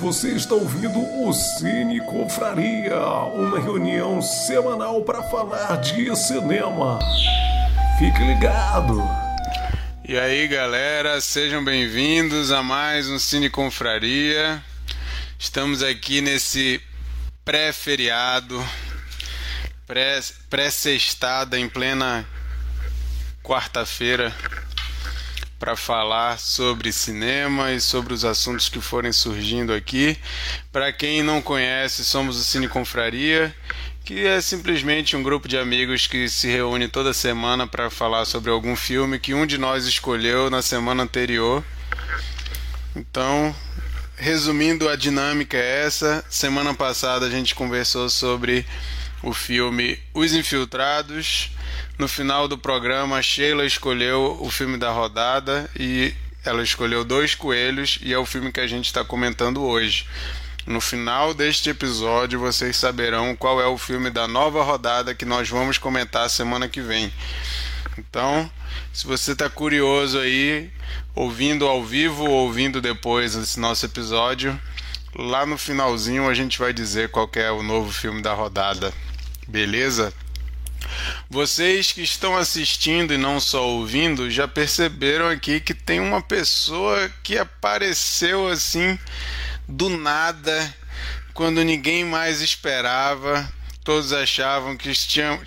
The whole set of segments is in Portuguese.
Você está ouvindo o Cine Confraria, uma reunião semanal para falar de cinema. Fique ligado! E aí, galera, sejam bem-vindos a mais um Cine Confraria. Estamos aqui nesse pré-feriado, pré-sextada em plena quarta-feira para falar sobre cinema e sobre os assuntos que forem surgindo aqui. Para quem não conhece, somos o Cine Confraria, que é simplesmente um grupo de amigos que se reúne toda semana para falar sobre algum filme que um de nós escolheu na semana anterior. Então, resumindo, a dinâmica é essa. Semana passada a gente conversou sobre o filme Os Infiltrados. No final do programa, Sheila escolheu o filme da rodada e ela escolheu Dois Coelhos e é o filme que a gente está comentando hoje. No final deste episódio, vocês saberão qual é o filme da nova rodada que nós vamos comentar semana que vem. Então, se você está curioso aí, ouvindo ao vivo ou ouvindo depois esse nosso episódio, lá no finalzinho a gente vai dizer qual é o novo filme da rodada. Beleza? Vocês que estão assistindo e não só ouvindo já perceberam aqui que tem uma pessoa que apareceu assim do nada, quando ninguém mais esperava. Todos achavam que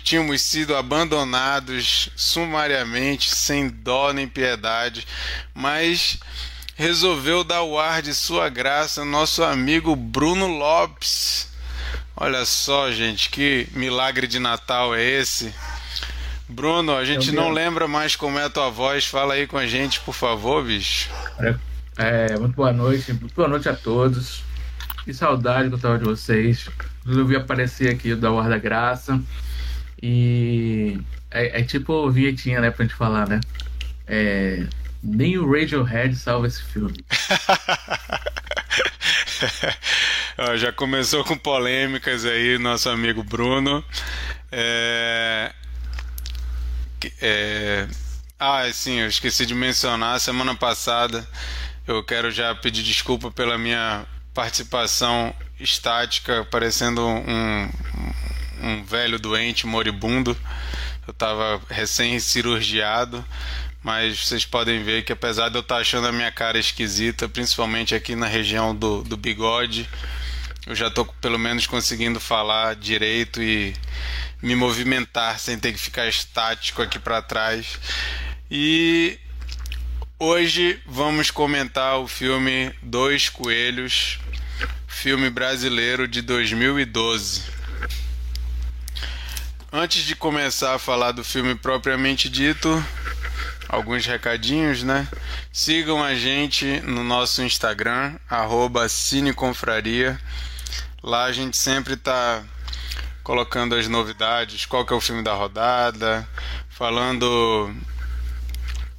tínhamos sido abandonados sumariamente, sem dó nem piedade, mas resolveu dar o ar de sua graça nosso amigo Bruno Lopes Olha só, gente, que milagre de Natal é esse? Bruno, a gente não lembra mais como é a tua voz. Fala aí com a gente, por favor, bicho. É, muito boa noite, muito boa noite a todos. Que saudade que eu tava de vocês. Resolvi aparecer aqui da Hora da Graça. E é, é tipo vinhetinha, né, pra gente falar, né? É, nem o Radiohead salva esse filme. já começou com polêmicas aí, nosso amigo Bruno. É... É... Ah, sim, eu esqueci de mencionar. Semana passada eu quero já pedir desculpa pela minha participação estática, parecendo um, um velho doente moribundo. Eu estava recém-cirurgiado, mas vocês podem ver que apesar de eu estar tá achando a minha cara esquisita, principalmente aqui na região do, do bigode, eu já estou pelo menos conseguindo falar direito e me movimentar sem ter que ficar estático aqui para trás. E hoje vamos comentar o filme Dois Coelhos, filme brasileiro de 2012. Antes de começar a falar do filme propriamente dito, alguns recadinhos, né? Sigam a gente no nosso Instagram, arroba Cineconfraria. Lá a gente sempre está colocando as novidades, qual que é o filme da rodada, falando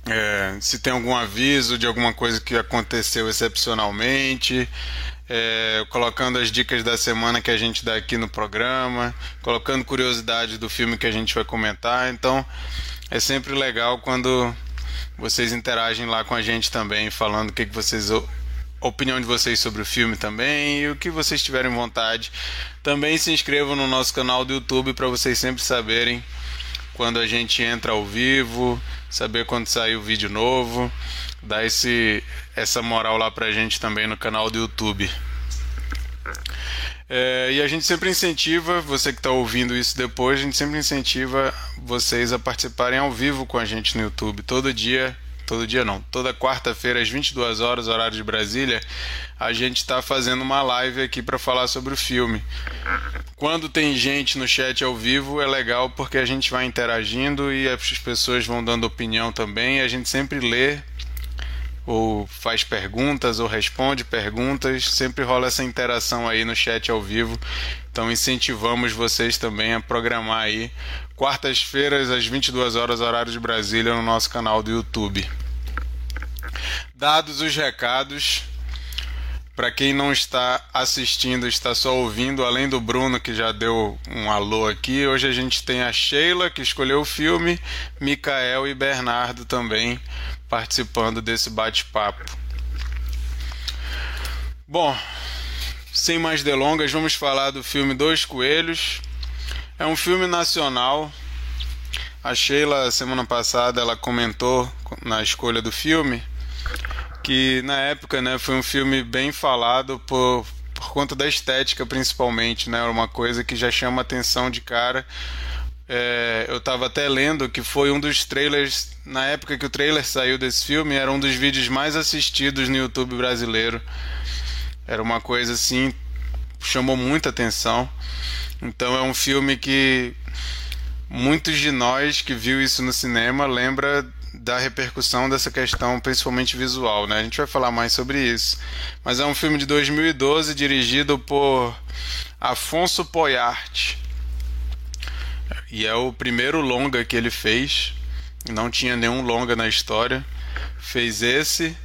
é, se tem algum aviso de alguma coisa que aconteceu excepcionalmente, é, colocando as dicas da semana que a gente dá aqui no programa, colocando curiosidade do filme que a gente vai comentar. Então é sempre legal quando vocês interagem lá com a gente também, falando o que, que vocês a opinião de vocês sobre o filme também e o que vocês tiverem vontade. Também se inscrevam no nosso canal do YouTube para vocês sempre saberem quando a gente entra ao vivo, saber quando sair o vídeo novo, dar esse, essa moral lá pra gente também no canal do YouTube. É, e a gente sempre incentiva, você que está ouvindo isso depois, a gente sempre incentiva vocês a participarem ao vivo com a gente no YouTube. Todo dia todo dia não, toda quarta-feira às 22 horas, horário de Brasília, a gente está fazendo uma live aqui para falar sobre o filme. Quando tem gente no chat ao vivo é legal porque a gente vai interagindo e as pessoas vão dando opinião também, a gente sempre lê ou faz perguntas ou responde perguntas, sempre rola essa interação aí no chat ao vivo. Então incentivamos vocês também a programar aí quartas-feiras às 22 horas horário de Brasília no nosso canal do YouTube. Dados os recados, para quem não está assistindo, está só ouvindo, além do Bruno que já deu um alô aqui, hoje a gente tem a Sheila que escolheu o filme, Micael e Bernardo também participando desse bate-papo. Bom, sem mais delongas, vamos falar do filme Dois Coelhos. É um filme nacional. A Sheila, semana passada, ela comentou na escolha do filme que na época né, foi um filme bem falado por, por conta da estética, principalmente. Né, uma coisa que já chama atenção de cara. É, eu estava até lendo que foi um dos trailers, na época que o trailer saiu desse filme, era um dos vídeos mais assistidos no YouTube brasileiro. Era uma coisa assim, chamou muita atenção. Então é um filme que muitos de nós que viu isso no cinema lembra da repercussão dessa questão, principalmente visual, né? A gente vai falar mais sobre isso. Mas é um filme de 2012 dirigido por Afonso Poyart. E é o primeiro longa que ele fez. Não tinha nenhum longa na história. Fez esse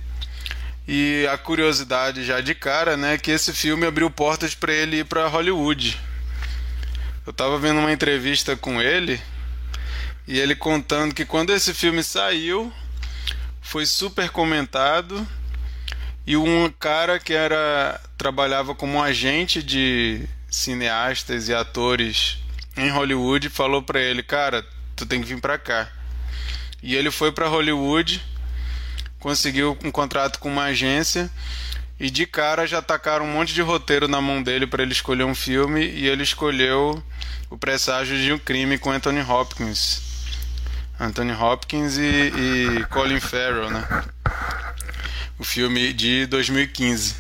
e a curiosidade já de cara, né, que esse filme abriu portas para ele ir para Hollywood. Eu tava vendo uma entrevista com ele e ele contando que quando esse filme saiu, foi super comentado e um cara que era trabalhava como agente de cineastas e atores em Hollywood falou para ele, cara, tu tem que vir para cá. E ele foi para Hollywood conseguiu um contrato com uma agência e de cara já tacaram um monte de roteiro na mão dele para ele escolher um filme e ele escolheu o Presságio de um Crime com Anthony Hopkins. Anthony Hopkins e, e Colin Farrell, né? O filme de 2015.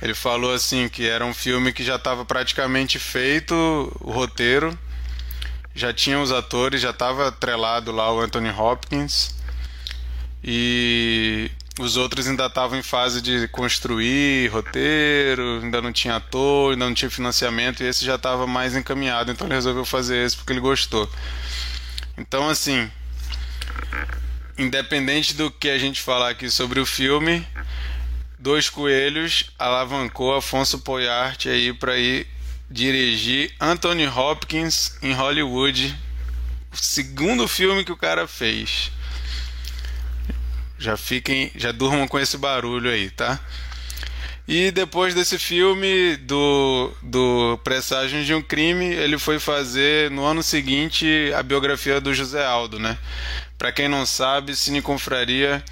Ele falou assim que era um filme que já estava praticamente feito o roteiro, já tinha os atores, já estava atrelado lá o Anthony Hopkins e os outros ainda estavam em fase de construir roteiro, ainda não tinha ator, ainda não tinha financiamento, e esse já estava mais encaminhado, então ele resolveu fazer esse porque ele gostou. Então, assim, independente do que a gente falar aqui sobre o filme, Dois Coelhos alavancou Afonso Poyart aí para ir dirigir Anthony Hopkins em Hollywood, o segundo filme que o cara fez. Já fiquem, já durmam com esse barulho aí, tá? E depois desse filme do, do Presságio de um Crime, ele foi fazer no ano seguinte a biografia do José Aldo, né? Para quem não sabe, Cine Confraria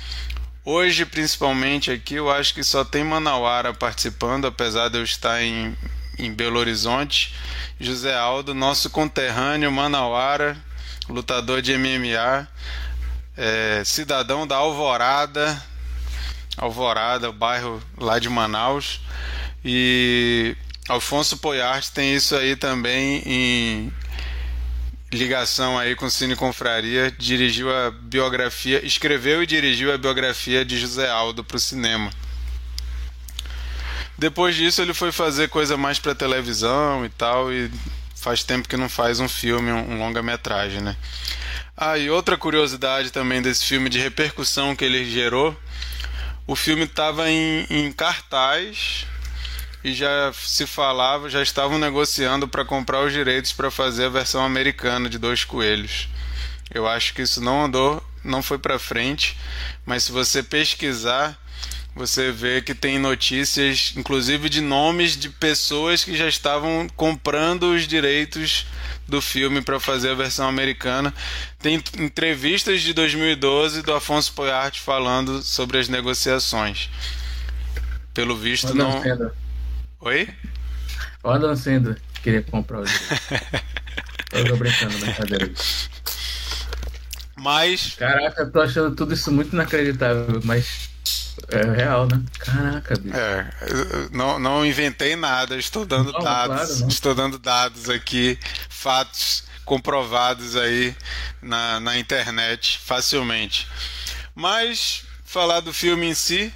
hoje principalmente aqui, eu acho que só tem Manauara participando, apesar de eu estar em, em Belo Horizonte. José Aldo, nosso conterrâneo Manauara, lutador de MMA é, cidadão da Alvorada, Alvorada, o bairro lá de Manaus. E Alfonso Poyart tem isso aí também em ligação aí com Cine Confraria, dirigiu a biografia, escreveu e dirigiu a biografia de José Aldo para o cinema. Depois disso ele foi fazer coisa mais para televisão e tal e faz tempo que não faz um filme, um, longa-metragem, né? Ah, e outra curiosidade também desse filme de repercussão que ele gerou, o filme estava em, em cartaz e já se falava, já estavam negociando para comprar os direitos para fazer a versão americana de Dois Coelhos. Eu acho que isso não andou, não foi para frente, mas se você pesquisar, você vê que tem notícias, inclusive de nomes de pessoas que já estavam comprando os direitos do filme para fazer a versão americana. Tem entrevistas de 2012 do Afonso Poyart falando sobre as negociações. Pelo visto não. Oi? O Adam Sandler queria comprar o Eu tô brincando, brincadeira. Mas. Caraca, eu tô achando tudo isso muito inacreditável, mas é real, né? Caraca, bicho. É, não, não inventei nada, estou dando não, dados. Claro, estou dando dados aqui, fatos comprovados aí na, na internet facilmente. Mas falar do filme em si,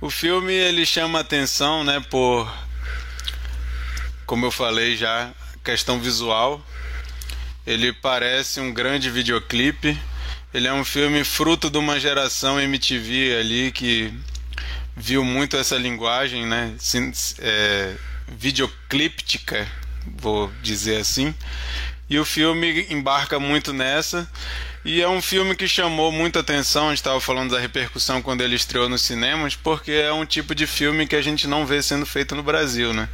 o filme ele chama atenção, né, por como eu falei já, questão visual. Ele parece um grande videoclipe ele é um filme fruto de uma geração MTV ali que viu muito essa linguagem, né? É, vou dizer assim. E o filme embarca muito nessa. E é um filme que chamou muita atenção, a gente estava falando da repercussão quando ele estreou nos cinemas, porque é um tipo de filme que a gente não vê sendo feito no Brasil, né?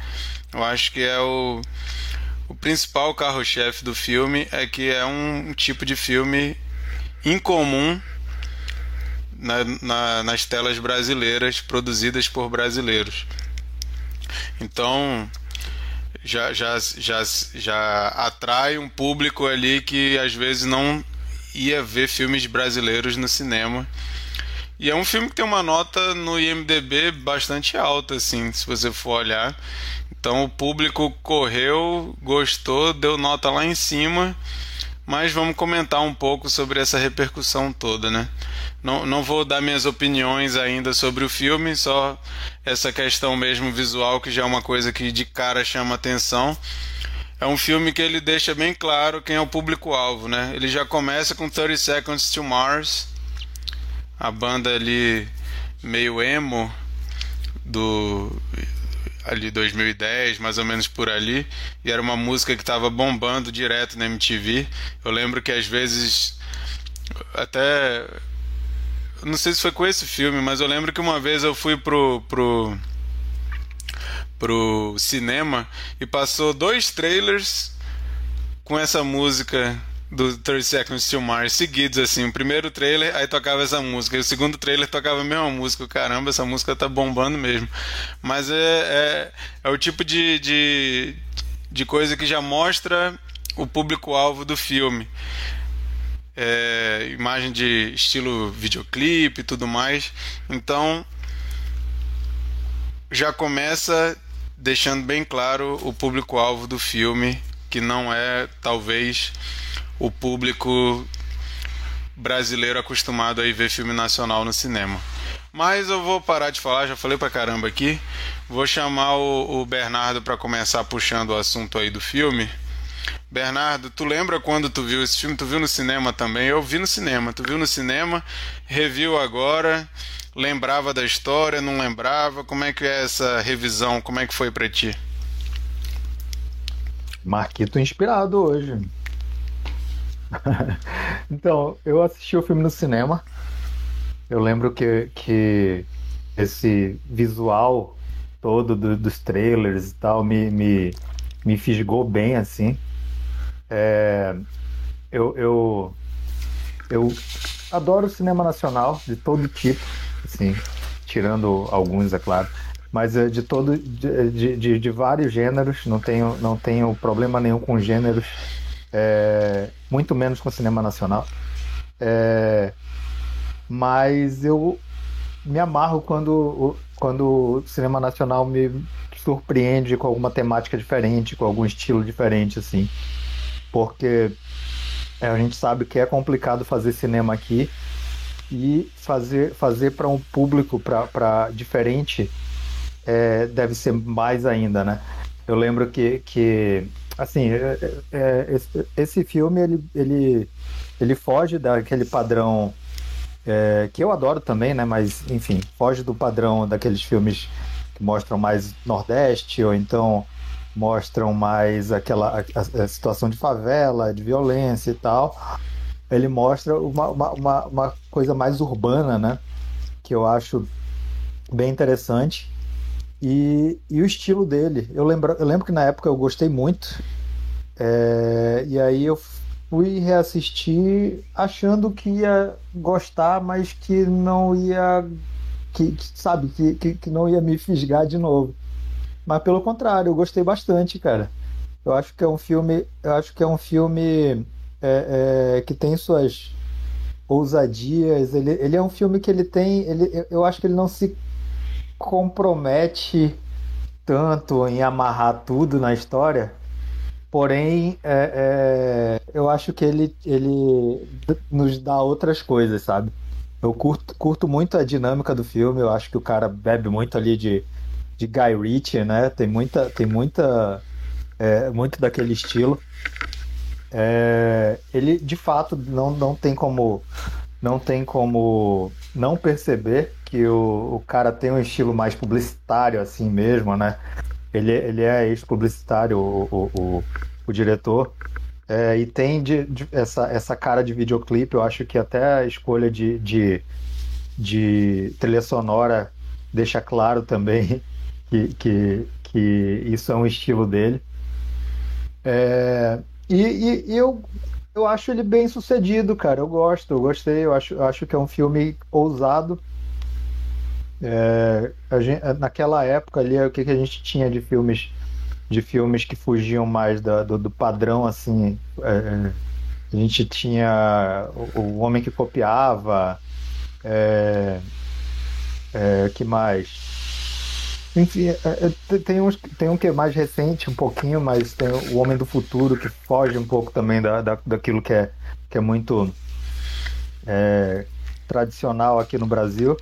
Eu acho que é o, o principal carro-chefe do filme é que é um tipo de filme incomum na, na, nas telas brasileiras produzidas por brasileiros. Então já, já, já, já atrai um público ali que às vezes não ia ver filmes brasileiros no cinema. E é um filme que tem uma nota no IMDB bastante alta, assim, se você for olhar. Então o público correu, gostou, deu nota lá em cima. Mas vamos comentar um pouco sobre essa repercussão toda, né? Não, não vou dar minhas opiniões ainda sobre o filme, só essa questão mesmo visual, que já é uma coisa que de cara chama atenção. É um filme que ele deixa bem claro quem é o público-alvo, né? Ele já começa com 30 Seconds to Mars, a banda ali meio emo do ali 2010, mais ou menos por ali, e era uma música que estava bombando direto na MTV. Eu lembro que às vezes até não sei se foi com esse filme, mas eu lembro que uma vez eu fui pro, pro, pro cinema e passou dois trailers com essa música do 30 Seconds to Mars seguidos, assim. O primeiro trailer, aí tocava essa música. E o segundo trailer tocava a mesma música. Caramba, essa música tá bombando mesmo. Mas é, é, é o tipo de, de, de coisa que já mostra o público-alvo do filme é, imagem de estilo videoclipe e tudo mais. Então já começa deixando bem claro o público-alvo do filme, que não é talvez o público brasileiro acostumado a ver filme nacional no cinema. Mas eu vou parar de falar, já falei pra caramba aqui. Vou chamar o, o Bernardo para começar puxando o assunto aí do filme. Bernardo, tu lembra quando tu viu esse filme? Tu viu no cinema também? Eu vi no cinema. Tu viu no cinema, reviu agora, lembrava da história, não lembrava? Como é que é essa revisão? Como é que foi para ti? Marquito inspirado hoje. então, eu assisti o filme no cinema. Eu lembro que, que esse visual todo do, dos trailers e tal me, me, me fisgou bem assim. É, eu, eu, eu adoro cinema nacional de todo tipo, assim, tirando alguns, é claro, mas é de todo de, de, de, vários gêneros, não tenho, não tenho problema nenhum com gêneros, é, muito menos com cinema nacional. É, mas eu me amarro quando, quando o cinema nacional me surpreende com alguma temática diferente, com algum estilo diferente, assim porque é, a gente sabe que é complicado fazer cinema aqui e fazer, fazer para um público para diferente é, deve ser mais ainda, né? Eu lembro que, que assim, é, é, é esse, esse, filme ele, ele, ele foge daquele padrão é, que eu adoro também, né? Mas enfim, foge do padrão daqueles filmes que mostram mais Nordeste ou então mostram mais aquela a, a situação de favela, de violência e tal. Ele mostra uma, uma, uma, uma coisa mais urbana, né? Que eu acho bem interessante. E, e o estilo dele. Eu lembro, eu lembro que na época eu gostei muito. É, e aí eu fui reassistir achando que ia gostar, mas que não ia. Que, que sabe, que, que, que não ia me fisgar de novo. Mas pelo contrário, eu gostei bastante, cara. Eu acho que é um filme, eu acho que é um filme é, é, que tem suas ousadias. Ele, ele é um filme que ele tem, ele, eu acho que ele não se compromete tanto em amarrar tudo na história. Porém, é, é, eu acho que ele, ele nos dá outras coisas, sabe? Eu curto, curto muito a dinâmica do filme. Eu acho que o cara bebe muito ali de de Guy Ritchie, né? Tem muita, tem muita, é, muito daquele estilo. É, ele de fato não, não tem como não tem como não perceber que o, o cara tem um estilo mais publicitário assim mesmo, né? Ele, ele é ex-publicitário, o, o, o, o, diretor. É, e tem de, de, essa, essa cara de videoclipe, eu acho que até a escolha de, de, de trilha sonora deixa claro também que, que, que isso é um estilo dele. É, e, e, e, eu, eu acho ele bem sucedido, cara. Eu gosto, eu gostei. Eu acho, eu acho que é um filme ousado. É, gente, naquela época ali, o que, que a gente tinha de filmes de filmes que fugiam mais da, do, do, padrão, assim. É, a gente tinha o, o Homem que Copiava. É, é, que mais? Enfim, é, é, tem, uns, tem um que é mais recente, um pouquinho, mas tem o Homem do Futuro, que foge um pouco também da, da, daquilo que é, que é muito é, tradicional aqui no Brasil.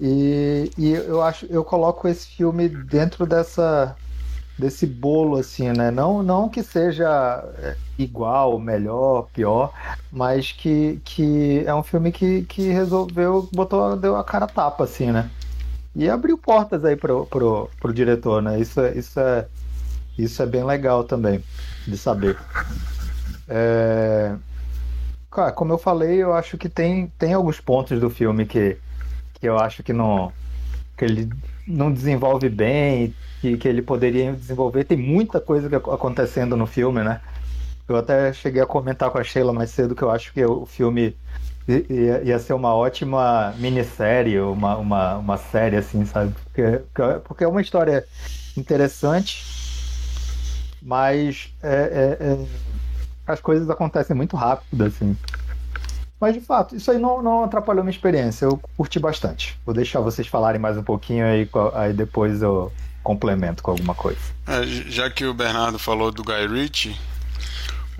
E, e eu acho, eu coloco esse filme dentro dessa desse bolo assim, né? Não, não que seja é, igual, melhor, pior, mas que, que é um filme que, que resolveu, botou, deu a cara tapa assim, né? E abriu portas aí pro, pro, pro diretor, né? Isso, é, isso, é, isso é bem legal também de saber. É... Cara, como eu falei, eu acho que tem, tem alguns pontos do filme que, que eu acho que não que ele não desenvolve bem, que, que ele poderia desenvolver. Tem muita coisa acontecendo no filme, né? Eu até cheguei a comentar com a Sheila mais cedo que eu acho que o filme ia, ia ser uma ótima minissérie, uma, uma, uma série, assim, sabe? Porque, porque é uma história interessante, mas é, é, é, as coisas acontecem muito rápido, assim. Mas de fato, isso aí não, não atrapalhou minha experiência. Eu curti bastante. Vou deixar vocês falarem mais um pouquinho aí, aí depois eu complemento com alguma coisa. É, já que o Bernardo falou do Guy Ritchie,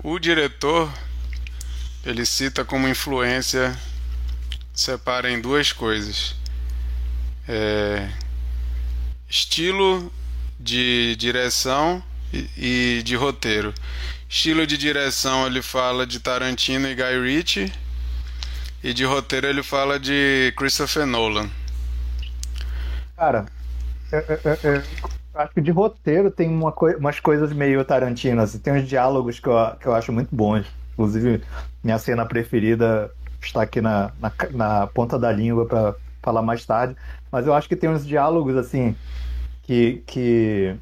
o diretor ele cita como influência separa em duas coisas é, estilo de direção e, e, de roteiro estilo de direção ele fala de Tarantino e Guy Ritchie e de roteiro ele fala de Christopher Nolan. Cara é, é, é, acho que de roteiro tem uma coi umas coisas meio Tarantino assim, tem uns diálogos que eu, que eu acho muito bons. Inclusive, minha cena preferida está aqui na, na, na ponta da língua para falar mais tarde. Mas eu acho que tem uns diálogos assim que, que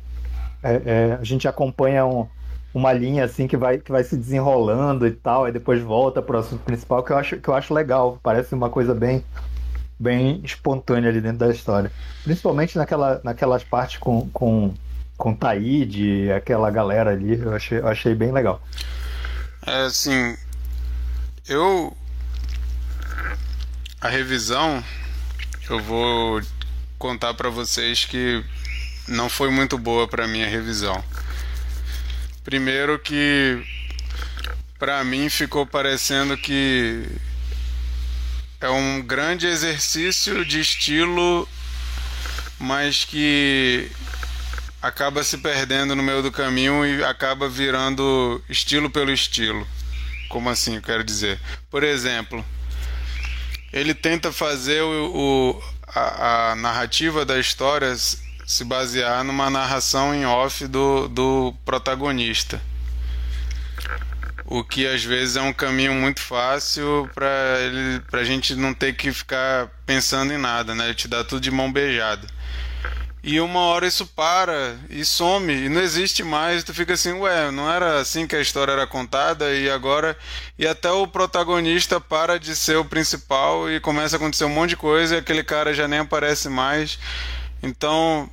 é, é, a gente acompanha um, uma linha assim que vai, que vai se desenrolando e tal, e depois volta para o assunto principal, que eu acho, que eu acho legal. Parece uma coisa bem, bem espontânea ali dentro da história. Principalmente naquela, naquelas partes com, com, com Taíde, aquela galera ali, eu achei, eu achei bem legal. É assim, eu a revisão eu vou contar para vocês que não foi muito boa para mim a revisão. Primeiro que para mim ficou parecendo que é um grande exercício de estilo, mas que acaba se perdendo no meio do caminho e acaba virando estilo pelo estilo. Como assim, eu quero dizer? Por exemplo, ele tenta fazer o, o a, a, narrativa da história se basear numa narração em off do, do protagonista. O que às vezes é um caminho muito fácil para ele a gente não ter que ficar pensando em nada, né? Ele te dá tudo de mão beijada. E uma hora isso para e some e não existe mais. Tu fica assim, ué, não era assim que a história era contada e agora. E até o protagonista para de ser o principal e começa a acontecer um monte de coisa e aquele cara já nem aparece mais. Então,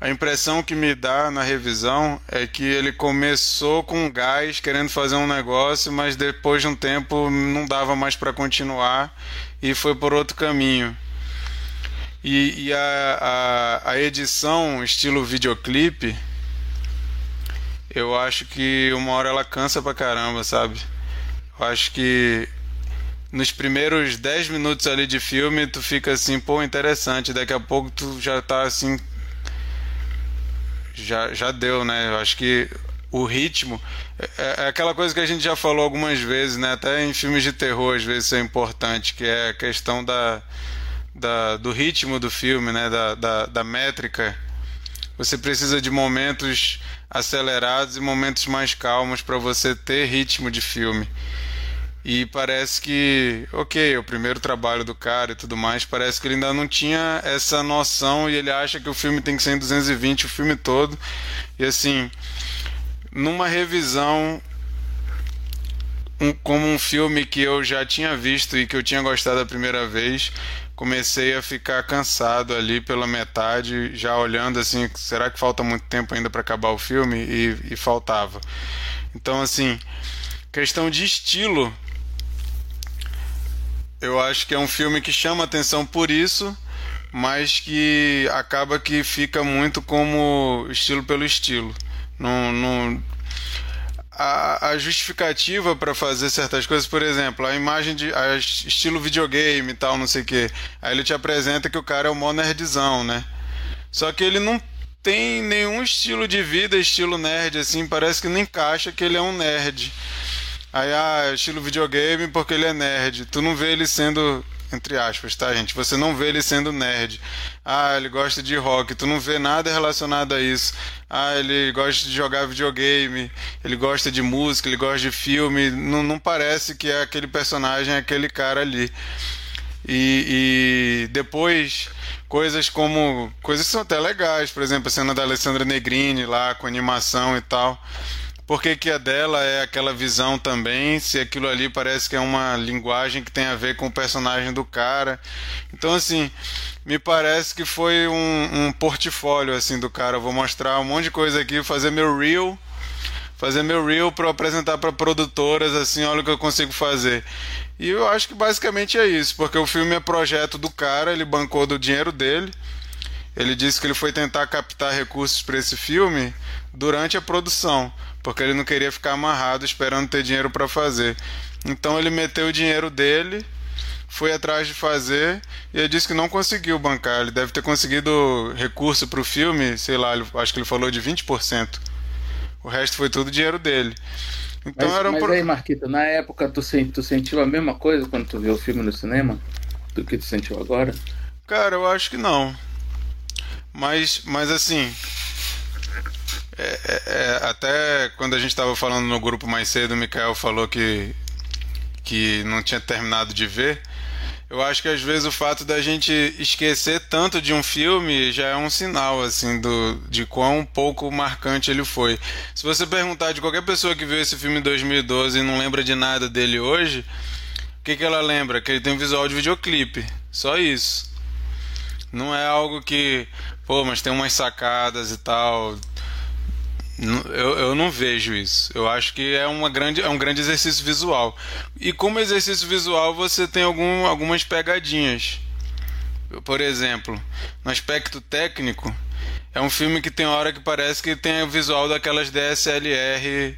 a impressão que me dá na revisão é que ele começou com gás, querendo fazer um negócio, mas depois de um tempo não dava mais para continuar e foi por outro caminho. E, e a, a, a, edição estilo videoclipe, eu acho que uma hora ela cansa pra caramba, sabe? Eu acho que nos primeiros 10 minutos ali de filme tu fica assim, pô, interessante. Daqui a pouco tu já tá assim. Já, já deu, né? Eu acho que o ritmo é, é, aquela coisa que a gente já falou algumas vezes, né? Até em filmes de terror às vezes isso é importante, que é a questão da da, do ritmo do filme, né, da, da, da métrica, Você precisa de momentos acelerados e momentos mais calmos para você ter ritmo de filme. E parece que, ok, o primeiro trabalho do cara e tudo mais, parece que ele ainda não tinha essa noção e ele acha que o filme tem que ser em 220 o filme todo. E assim, numa revisão um, como um filme que eu já tinha visto e que eu tinha gostado a primeira vez, comecei a ficar cansado ali pela metade, já olhando assim, será que falta muito tempo ainda para acabar o filme? E, e faltava. Então, assim, questão de estilo, eu acho que é um filme que chama atenção por isso, mas que acaba que fica muito como estilo pelo estilo. Não, não, a, a justificativa para fazer certas coisas, por exemplo, a imagem de a estilo videogame e tal, não sei o que. Aí ele te apresenta que o cara é o mó nerdzão, né? Só que ele não tem nenhum estilo de vida, estilo nerd, assim, parece que não encaixa que ele é um nerd. Aí, ah, estilo videogame porque ele é nerd. Tu não vê ele sendo, entre aspas, tá, gente? Você não vê ele sendo nerd. Ah, ele gosta de rock. Tu não vê nada relacionado a isso. Ah, ele gosta de jogar videogame. Ele gosta de música, ele gosta de filme. Não, não parece que é aquele personagem, é aquele cara ali. E, e, depois coisas como coisas que são até legais, por exemplo, a cena da Alessandra Negrini lá com animação e tal por que, que a dela é aquela visão também, se aquilo ali parece que é uma linguagem que tem a ver com o personagem do cara. Então, assim, me parece que foi um, um portfólio assim do cara. Eu vou mostrar um monte de coisa aqui, fazer meu reel, fazer meu reel para apresentar para produtoras assim, olha o que eu consigo fazer. E eu acho que basicamente é isso, porque o filme é projeto do cara, ele bancou do dinheiro dele. Ele disse que ele foi tentar captar recursos para esse filme durante a produção porque ele não queria ficar amarrado esperando ter dinheiro para fazer. Então ele meteu o dinheiro dele, foi atrás de fazer e ele disse que não conseguiu bancar. Ele deve ter conseguido recurso para o filme, sei lá, acho que ele falou de 20%. O resto foi tudo dinheiro dele. Então mas, era um mas pro... aí, Marquito, na época tu, tu sentiu a mesma coisa quando tu viu o filme no cinema do que tu sentiu agora? Cara, eu acho que não. Mas, mas assim, é, é, é, até quando a gente estava falando no grupo mais cedo, o Mikael falou que, que não tinha terminado de ver. Eu acho que às vezes o fato da gente esquecer tanto de um filme já é um sinal assim do de quão pouco marcante ele foi. Se você perguntar de qualquer pessoa que viu esse filme em 2012 e não lembra de nada dele hoje, o que, que ela lembra? Que ele tem um visual de videoclipe. Só isso. Não é algo que, pô, mas tem umas sacadas e tal. Eu, eu não vejo isso. Eu acho que é, uma grande, é um grande exercício visual. E como exercício visual você tem algum, algumas pegadinhas. Por exemplo, no aspecto técnico, é um filme que tem hora que parece que tem o visual daquelas DSLR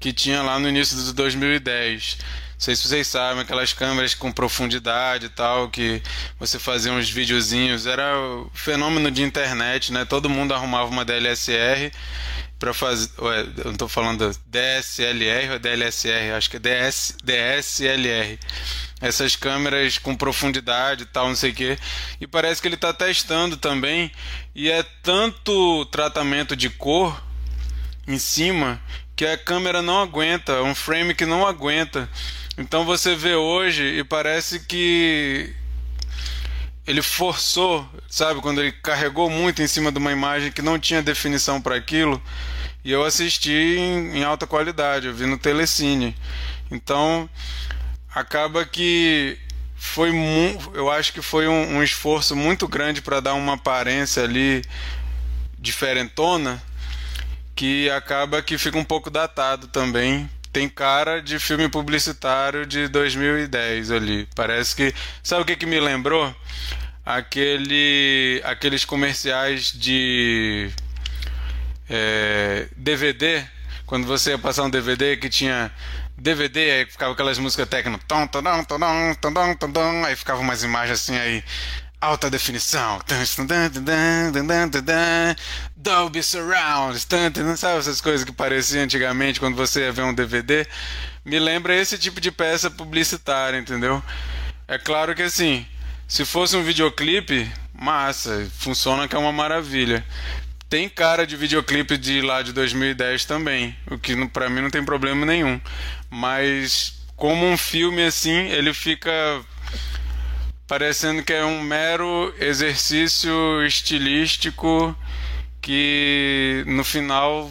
que tinha lá no início de 2010. Não sei se vocês sabem, aquelas câmeras com profundidade e tal, que você fazia uns videozinhos. Era fenômeno de internet, né? Todo mundo arrumava uma DLSR para fazer. Ué, eu não estou falando DSLR ou DLSR, acho que é DS, DSLR. Essas câmeras com profundidade e tal, não sei o quê. E parece que ele está testando também. E é tanto tratamento de cor em cima que a câmera não aguenta, é um frame que não aguenta. Então você vê hoje e parece que ele forçou, sabe, quando ele carregou muito em cima de uma imagem que não tinha definição para aquilo, e eu assisti em, em, alta qualidade, eu vi no Telecine. Então, acaba que foi eu acho que foi um, um esforço muito grande para dar uma aparência ali diferentona, que acaba que fica um pouco datado também tem cara de filme publicitário de 2010 ali. Parece que. Sabe o que, que me lembrou? Aquele, aqueles comerciais de é, DVD. Quando você ia passar um DVD que tinha DVD, aí ficava aquelas músicas técnicas. Aí ficava umas imagens assim aí alta definição, Dolby Surround, sabe essas coisas que pareciam antigamente quando você ia ver um DVD? Me lembra esse tipo de peça publicitária, entendeu? É claro que assim, se fosse um videoclipe, massa, funciona que é uma maravilha. tem cara de videoclipe de lá de 2010 também, o que para mim não tem problema nenhum. Mas como um filme assim, ele fica parecendo que é um mero exercício estilístico que no final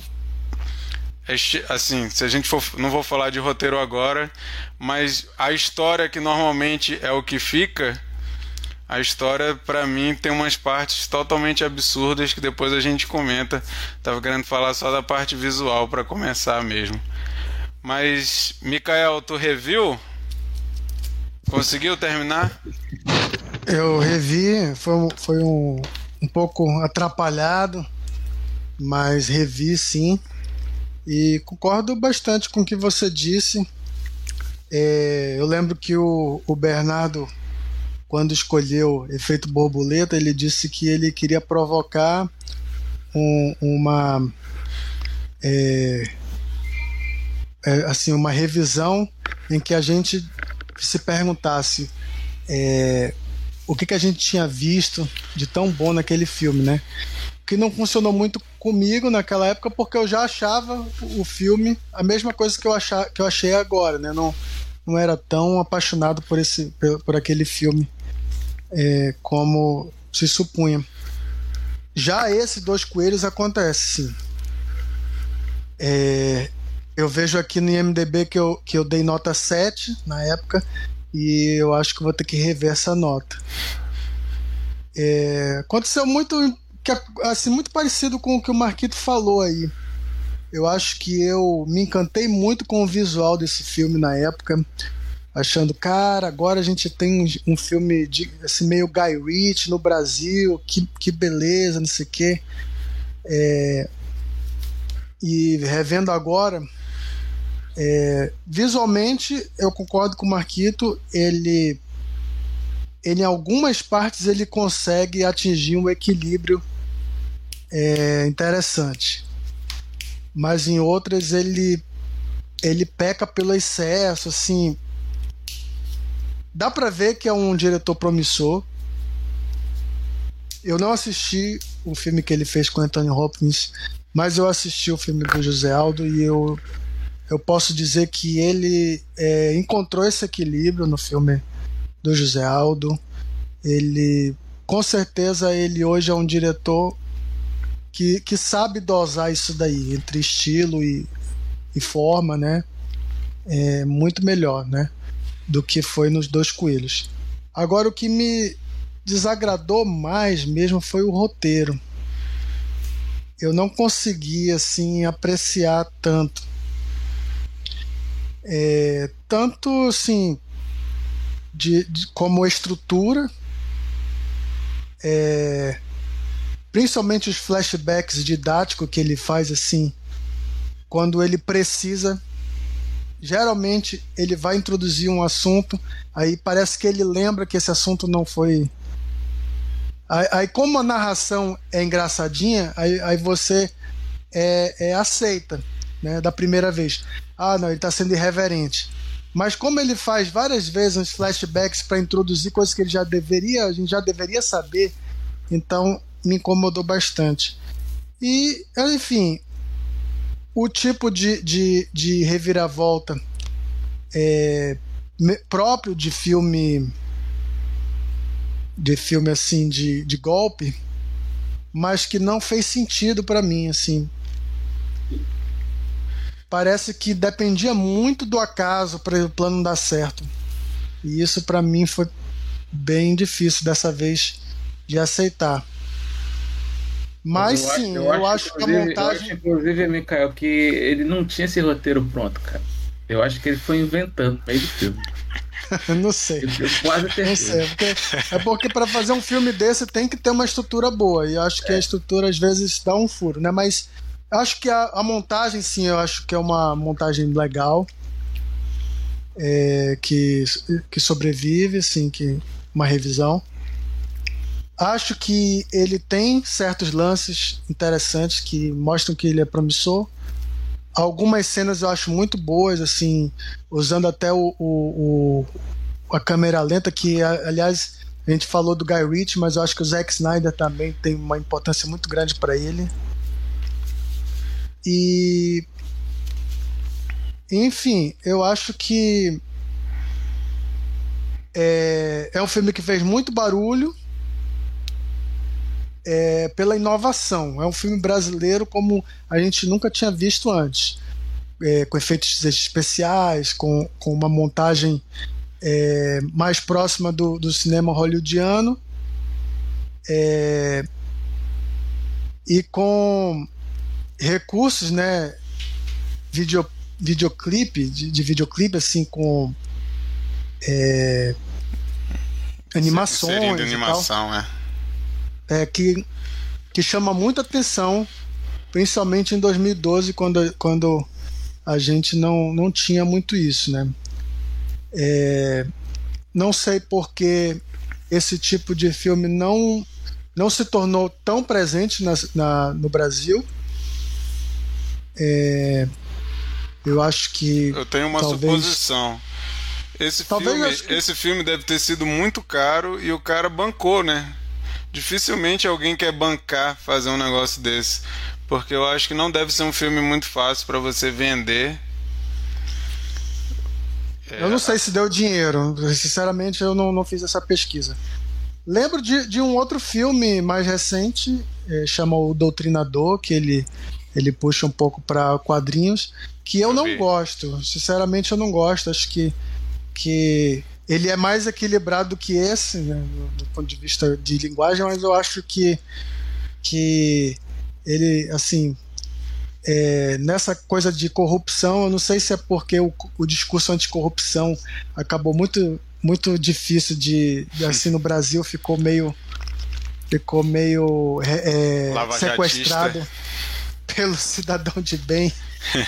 é assim, se a gente for, não vou falar de roteiro agora, mas a história que normalmente é o que fica, a história para mim tem umas partes totalmente absurdas que depois a gente comenta. Tava querendo falar só da parte visual para começar mesmo. Mas Mikael, tu reviu? Conseguiu terminar? Eu revi, foi, foi um, um pouco atrapalhado, mas revi sim. E concordo bastante com o que você disse. É, eu lembro que o, o Bernardo, quando escolheu efeito borboleta, ele disse que ele queria provocar um, uma. É, é, assim, uma revisão em que a gente se perguntasse é, o que, que a gente tinha visto de tão bom naquele filme, né? Que não funcionou muito comigo naquela época porque eu já achava o filme a mesma coisa que eu, achar, que eu achei agora, né? Não, não era tão apaixonado por, esse, por, por aquele filme é, como se supunha. Já esse Dois Coelhos acontece, sim. É, eu vejo aqui no IMDB que eu, que eu dei nota 7 na época e eu acho que vou ter que rever essa nota. É, aconteceu muito assim muito parecido com o que o Marquito falou aí. Eu acho que eu me encantei muito com o visual desse filme na época, achando, cara, agora a gente tem um, um filme de assim, meio Guy Ritchie no Brasil, que, que beleza, não sei o quê. É, e revendo agora, é, visualmente, eu concordo com o Marquito, ele, ele em algumas partes ele consegue atingir um equilíbrio é, interessante, mas em outras ele ele peca pelo excesso, assim. Dá para ver que é um diretor promissor. Eu não assisti o filme que ele fez com Anthony Hopkins, mas eu assisti o filme do José Aldo e eu eu posso dizer que ele é, encontrou esse equilíbrio no filme do José Aldo. Ele, com certeza, ele hoje é um diretor que, que sabe dosar isso daí entre estilo e, e forma, né? É muito melhor, né? Do que foi nos dois coelhos. Agora, o que me desagradou mais mesmo foi o roteiro. Eu não consegui assim apreciar tanto é, tanto assim de, de, como estrutura, é, principalmente os flashbacks didáticos que ele faz assim, quando ele precisa. Geralmente ele vai introduzir um assunto, aí parece que ele lembra que esse assunto não foi. Aí, aí como a narração é engraçadinha, aí, aí você é, é aceita né, da primeira vez. Ah, não, ele está sendo irreverente. Mas como ele faz várias vezes uns flashbacks para introduzir coisas que ele já deveria, a gente já deveria saber, então me incomodou bastante. E, enfim, o tipo de, de, de reviravolta é, próprio de filme de filme assim de, de golpe, mas que não fez sentido para mim assim parece que dependia muito do acaso para o plano dar certo. E isso para mim foi bem difícil dessa vez de aceitar. Mas eu sim, acho, eu, eu acho, que a montagem. Eu acho, inclusive, Mikael, que ele não tinha esse roteiro pronto, cara. Eu acho que ele foi inventando no meio do filme. eu não sei. Eu, eu quase Não sei. Porque, é porque para fazer um filme desse tem que ter uma estrutura boa. E eu acho que é. a estrutura às vezes dá um furo, né? Mas Acho que a, a, montagem, sim, eu acho que é uma montagem legal. É, que, que sobrevive, assim, que uma revisão. Acho que ele tem certos lances interessantes que mostram que ele é promissor. Algumas cenas eu acho muito boas, assim, usando até o, o, o a câmera lenta, que aliás a gente falou do Guy Ritchie, mas eu acho que o Zack Snyder também tem uma importância muito grande para ele E. Enfim, eu acho que. É, é um filme que fez muito barulho é, pela inovação. É um filme brasileiro como a gente nunca tinha visto antes. É, com efeitos especiais, com, com uma montagem é, mais próxima do, do cinema hollywoodiano é, e com recursos, né, video, videoclipe, de, de videoclipe assim com é, animações, de animação, é. é que que chama muita atenção, principalmente em 2012 quando quando a gente não, não tinha muito isso, né? É, não sei porque esse tipo de filme não, não se tornou tão presente na, na no Brasil. É, eu acho que. Eu tenho uma talvez, suposição. Esse filme, que... esse filme deve ter sido muito caro e o cara bancou, né? Dificilmente alguém quer bancar fazer um negócio desse. Porque eu acho que não deve ser um filme muito fácil para você vender é. Eu não sei se deu dinheiro. Sinceramente, eu não, não fiz essa pesquisa. Lembro de, de um outro filme mais recente, é, chama O Doutrinador, que ele, ele puxa um pouco para quadrinhos, que eu, não gosto. Sinceramente, eu não gosto. Acho que, que ele é mais equilibrado do que esse, né, do, ponto de vista de linguagem, mas eu acho que, que ele, assim, é, nessa coisa de corrupção, eu não sei se é porque o, o discurso anticorrupção acabou muito muito difícil de, de assim no Brasil ficou meio ficou meio é sequestrado pelo cidadão de bem.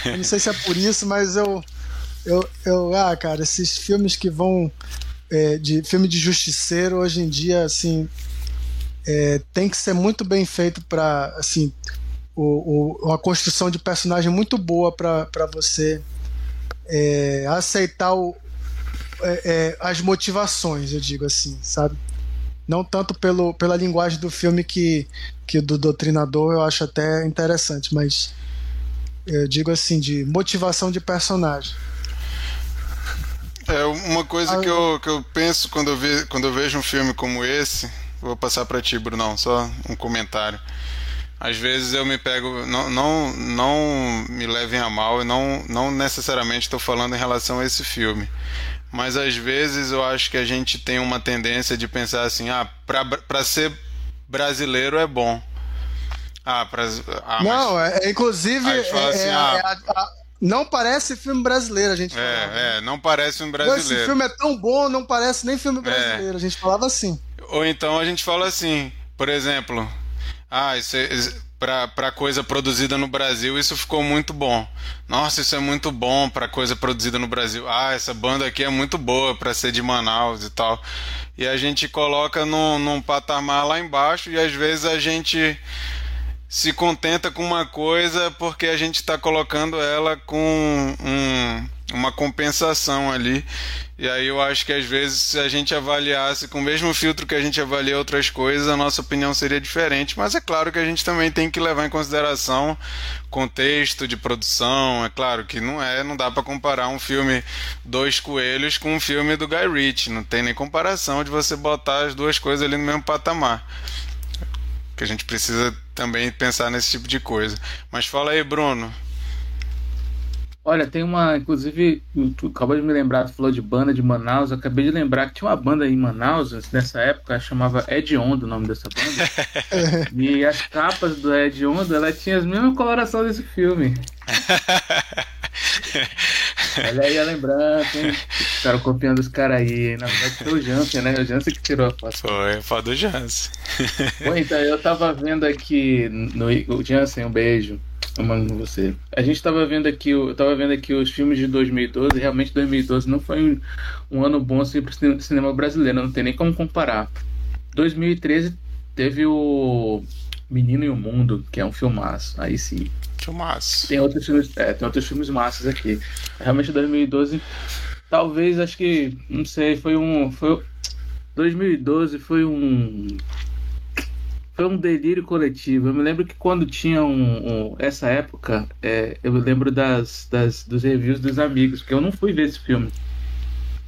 Eu não sei se é por isso, mas eu eu, eu ah cara, esses filmes que vão é, de filme de justiceiro hoje em dia assim é, tem que ser muito bem feito para assim o, o, uma construção de personagem muito boa para você é, aceitar o, é, é, as motivações, eu digo assim, sabe? Não tanto pelo, pela linguagem do filme que, que do doutrinador eu acho até interessante, mas eu digo assim, de motivação de personagem. É uma coisa ah, que, eu, que eu penso quando eu, ve, quando eu vejo um filme como esse. Vou passar para ti, Brunão, só um comentário às vezes eu me pego, não, não, não me levem a mal, e não, não necessariamente estou falando em relação a esse filme. Mas às vezes eu acho que a gente tem uma tendência de pensar assim: ah, para ser brasileiro é bom. Ah, pra, ah, não, mas... é, inclusive. É, assim, é, ah, é a, a, não parece filme brasileiro, a gente é, falava. É, é, não parece filme brasileiro. Esse filme é tão bom, não parece nem filme é. brasileiro. A gente falava assim. Ou então a gente fala assim, por exemplo, ah, isso é, para coisa produzida no Brasil, isso ficou muito bom. Nossa, isso é muito bom para coisa produzida no Brasil. Ah, essa banda aqui é muito boa para ser de Manaus e tal. E a gente coloca num, num patamar lá embaixo e às vezes a gente se contenta com uma coisa porque a gente está colocando ela com um, uma compensação ali. E aí eu acho que às vezes se a gente avaliasse com o mesmo filtro que a gente avalia outras coisas, a nossa opinião seria diferente. Mas é claro que a gente também tem que levar em consideração contexto de produção. É claro que não é, não dá para comparar um filme Dois Coelhos com um filme do Guy Ritchie. Não tem nem comparação de você botar as duas coisas ali no mesmo patamar que a gente precisa também pensar nesse tipo de coisa. Mas fala aí, Bruno. Olha, tem uma, inclusive, tu acabou de me lembrar, tu falou de banda de Manaus, eu acabei de lembrar que tinha uma banda em Manaus, nessa época, chamava Ed Ondo o nome dessa banda. e as capas do Ed Ondo, ela tinha as mesmas colorações desse filme. Olha aí a lembrança, hein? Ficaram copiando os caras aí. Na verdade foi o Jansen, né? O Jansen que tirou a foto. Foi, foto do Jansen. Bom, então, eu tava vendo aqui no. O Jansen, um beijo. Eu mando você. A gente tava vendo aqui, eu tava vendo aqui os filmes de 2012, realmente 2012 não foi um, um ano bom assim pro cinema brasileiro, não tem nem como comparar. 2013 teve o Menino e o Mundo, que é um filmaço. Aí sim. Filmaço. Tem outros filmes, é, tem outros filmes massas aqui. Realmente 2012, talvez acho que, não sei, foi um, foi 2012 foi um foi um delírio coletivo. Eu me lembro que quando tinha um, um essa época, é, eu lembro das, das, dos reviews dos amigos, porque eu não fui ver esse filme.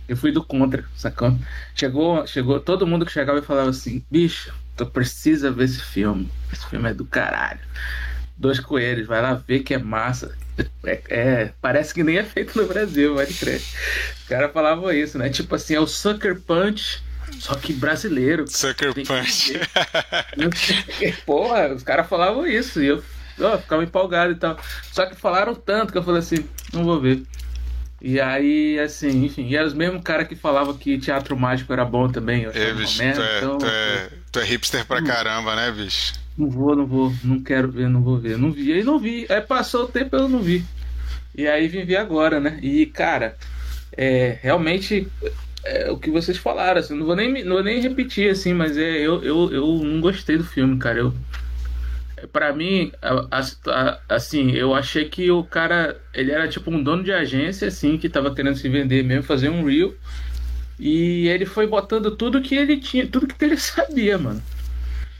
Eu fui do contra, sacou? Chegou, chegou todo mundo que chegava e falava assim: bicho, tu precisa ver esse filme. Esse filme é do caralho. Dois coelhos, vai lá ver que é massa. É, é, parece que nem é feito no Brasil, pode crer. Os caras falavam isso, né? Tipo assim, é o Sucker Punch, só que brasileiro. Sucker Punch. Porra, os caras falavam isso e eu, eu ficava empolgado e tal. Só que falaram tanto que eu falei assim, não vou ver. E aí, assim, enfim, e era os mesmos caras que falavam que teatro mágico era bom também. Eu é, bicho, merda, tu, é, então, tu, é, tu é hipster pra caramba, né, bicho? Não vou, não vou, não quero ver, não vou ver. Não vi, aí não vi. Aí passou o tempo eu não vi. E aí vim ver agora, né? E, cara, é, realmente é, o que vocês falaram, assim, não vou nem, não vou nem repetir, assim, mas é, eu, eu, eu não gostei do filme, cara. Eu, para mim, a, a, assim, eu achei que o cara, ele era tipo um dono de agência, assim, que tava querendo se vender mesmo, fazer um reel. E ele foi botando tudo que ele tinha, tudo que ele sabia, mano.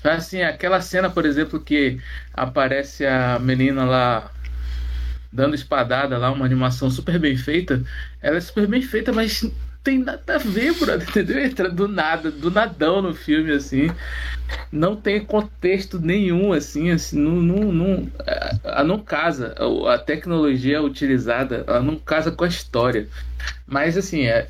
Assim, aquela cena, por exemplo, que aparece a menina lá dando espadada lá, uma animação super bem feita. Ela é super bem feita, mas tem nada a ver, brother, entendeu? Entra do nada, do nadão no filme, assim. Não tem contexto nenhum, assim, assim, não, não, não, ela não casa. A tecnologia utilizada, ela não casa com a história. Mas, assim, é,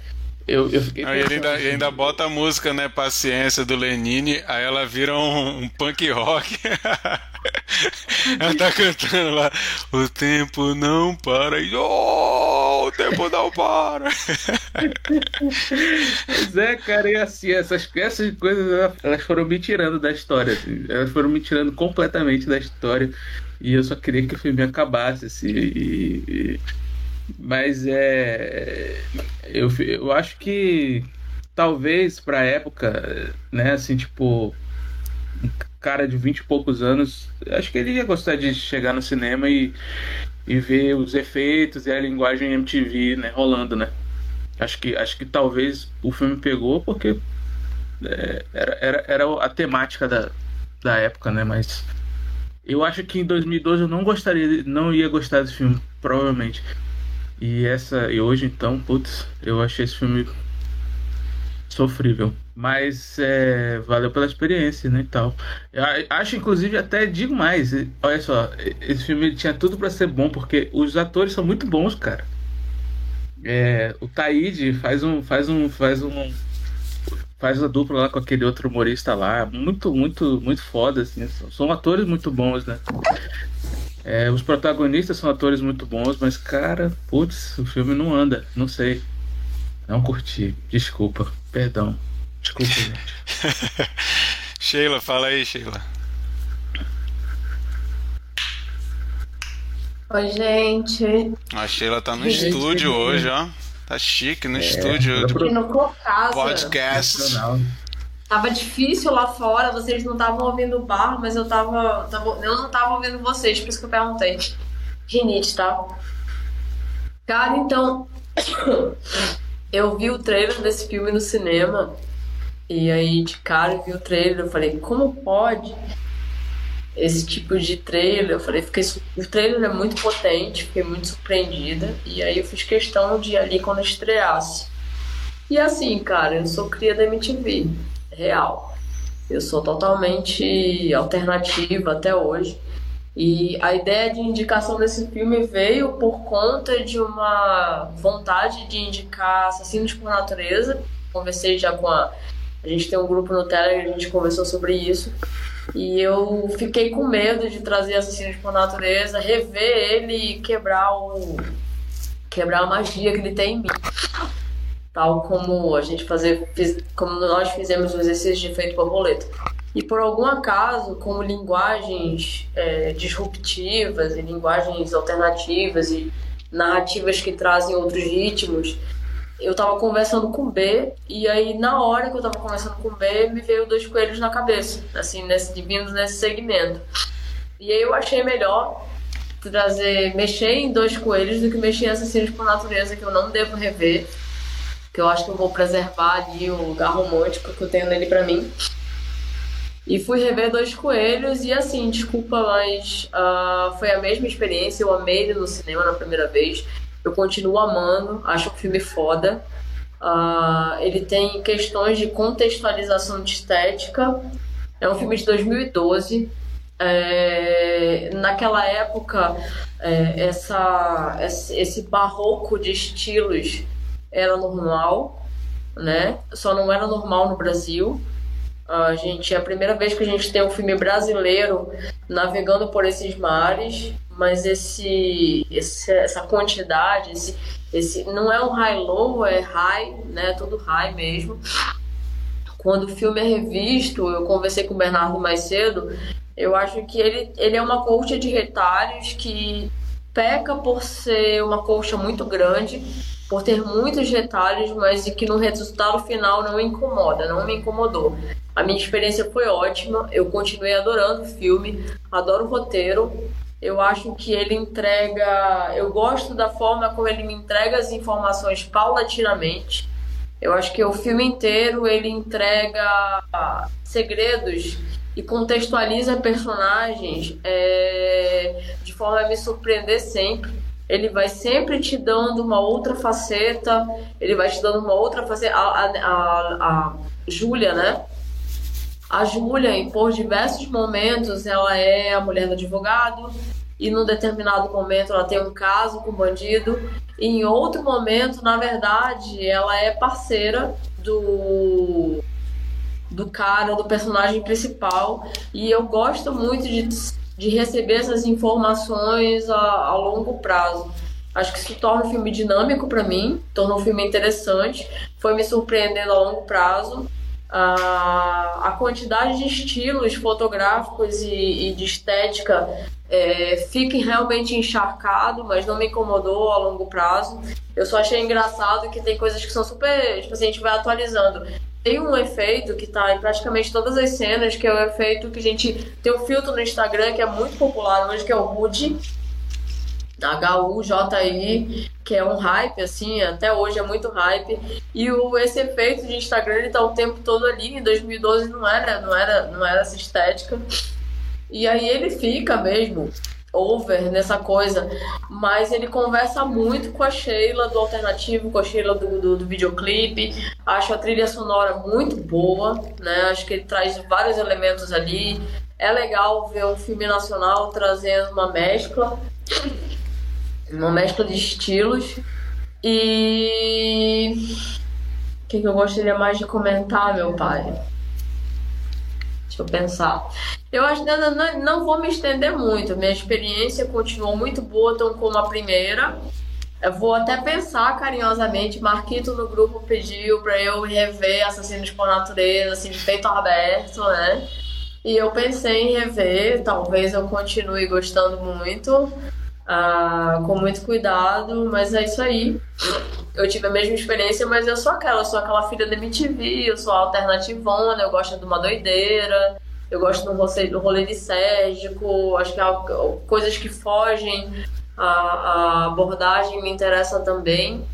eu, eu fiquei aí ele ainda, assim, ainda bota a música, né? Paciência do Lenine, aí ela vira um, um punk rock. ela tá cantando lá, o tempo não para. E, oh, o tempo não para. pois é, cara, e assim, essas, essas coisas elas foram me tirando da história. Assim, elas foram me tirando completamente da história. E eu só queria que o filme acabasse, assim, e, e mas é. Eu, eu acho que talvez pra época, né, assim, tipo. Um cara de vinte e poucos anos, acho que ele ia gostar de chegar no cinema e, e ver os efeitos e a linguagem MTV, né, rolando, né? Acho que, acho que talvez o filme pegou porque é, era, era, era a temática da, da época, né? Mas eu acho que em 2012 eu não gostaria, não ia gostar desse filme, provavelmente. E essa e hoje então, putz, eu achei esse filme sofrível. Mas é, valeu pela experiência, né, e tal. Eu acho, inclusive, até digo mais. Olha só, esse filme tinha tudo para ser bom, porque os atores são muito bons, cara. É, o Taíde faz um, faz um, faz um, faz a dupla lá com aquele outro humorista lá, muito, muito, muito foda, assim. São, são atores muito bons, né? É, os protagonistas são atores muito bons, mas, cara, putz, o filme não anda, não sei. Não curti, desculpa, perdão. Desculpa, gente. Sheila, fala aí, Sheila. Oi, gente. A Sheila tá no gente, estúdio gente. hoje, ó. Tá chique no é, estúdio. Aqui no. Podcast. Tava difícil lá fora, vocês não estavam ouvindo o bar, mas eu tava, tava, Eu não tava ouvindo vocês, por isso que eu perguntei. Rinite, tá? Cara, então. eu vi o trailer desse filme no cinema. E aí, de cara, eu vi o trailer. Eu falei, como pode esse tipo de trailer? Eu falei, fiquei, o trailer é muito potente, fiquei muito surpreendida. E aí, eu fiz questão de ir ali quando estreasse. E assim, cara, eu sou cria da MTV real. Eu sou totalmente alternativa até hoje. E a ideia de indicação desse filme veio por conta de uma vontade de indicar Assassinos por Natureza. Conversei já com a. A gente tem um grupo no Telegram, a gente conversou sobre isso. E eu fiquei com medo de trazer Assassinos por Natureza, rever ele e quebrar o. quebrar a magia que ele tem em mim tal como a gente fazer, como nós fizemos o exercício de efeito borboleta. E por algum acaso, como linguagens é, disruptivas e linguagens alternativas e narrativas que trazem outros ritmos, eu estava conversando com o B e aí na hora que eu estava conversando com o B me veio dois coelhos na cabeça, assim, nesse, vindo nesse segmento. E aí eu achei melhor trazer, mexer em dois coelhos do que mexer em assassinos por natureza que eu não devo rever que eu acho que eu vou preservar ali o lugar romântico que eu tenho nele para mim. E fui rever Dois Coelhos e assim, desculpa, mas uh, foi a mesma experiência. Eu amei ele no cinema na primeira vez. Eu continuo amando, acho um filme foda. Uh, ele tem questões de contextualização de estética. É um filme de 2012. É, naquela época, é, essa, esse barroco de estilos era normal, né? Só não era normal no Brasil. A gente é a primeira vez que a gente tem um filme brasileiro navegando por esses mares, mas esse, esse essa quantidade, esse, esse não é um high low, é high, né? Tudo high mesmo. Quando o filme é revisto, eu conversei com o Bernardo mais cedo, eu acho que ele, ele é uma colcha de retalhos que peca por ser uma colcha muito grande, por ter muitos retalhos, mas que no resultado final não incomoda, não me incomodou. A minha experiência foi ótima, eu continuei adorando o filme, adoro o roteiro. Eu acho que ele entrega. Eu gosto da forma como ele me entrega as informações paulatinamente. Eu acho que o filme inteiro ele entrega segredos e contextualiza personagens é, de forma a me surpreender sempre. Ele vai sempre te dando uma outra faceta, ele vai te dando uma outra faceta. A, a, a, a Júlia, né? A Júlia, por diversos momentos, ela é a mulher do advogado, e num determinado momento ela tem um caso com o bandido, e em outro momento, na verdade, ela é parceira do do cara, do personagem principal, e eu gosto muito de, de receber essas informações a, a longo prazo. Acho que isso torna o filme dinâmico para mim, torna o filme interessante, foi me surpreendendo a longo prazo a, a quantidade de estilos fotográficos e, e de estética é, realmente encharcado, mas não me incomodou a longo prazo. Eu só achei engraçado que tem coisas que são super. Tipo assim, a gente vai atualizando. Tem um efeito que está em praticamente todas as cenas, que é o efeito que a gente tem um filtro no Instagram que é muito popular hoje, que é o Hood H-U-J-I, que é um hype, assim, até hoje é muito hype. E o, esse efeito de Instagram, ele tá o tempo todo ali, em 2012 não era, não era, não era essa estética. E aí ele fica mesmo over nessa coisa, mas ele conversa muito com a Sheila do alternativo, com a Sheila do, do, do, videoclipe. Acho a trilha sonora muito boa, né? Acho que ele traz vários elementos ali. É legal ver um filme nacional trazendo uma mescla uma mescla de estilos. E o que, que eu gostaria mais de comentar, meu pai? Deixa eu pensar. Eu não, não, não vou me estender muito. Minha experiência continuou muito boa, tão como a primeira. Eu vou até pensar carinhosamente. Marquito no grupo pediu para eu rever Assassinos por Natureza, assim, de peito aberto, né? E eu pensei em rever. Talvez eu continue gostando muito ah, com muito cuidado, mas é isso aí. Eu tive a mesma experiência, mas eu sou aquela, eu sou aquela filha da MTV, eu sou alternativona, eu gosto de uma doideira, eu gosto do rolê, do rolê de Sérgico, acho que é coisas que fogem a abordagem me interessa também.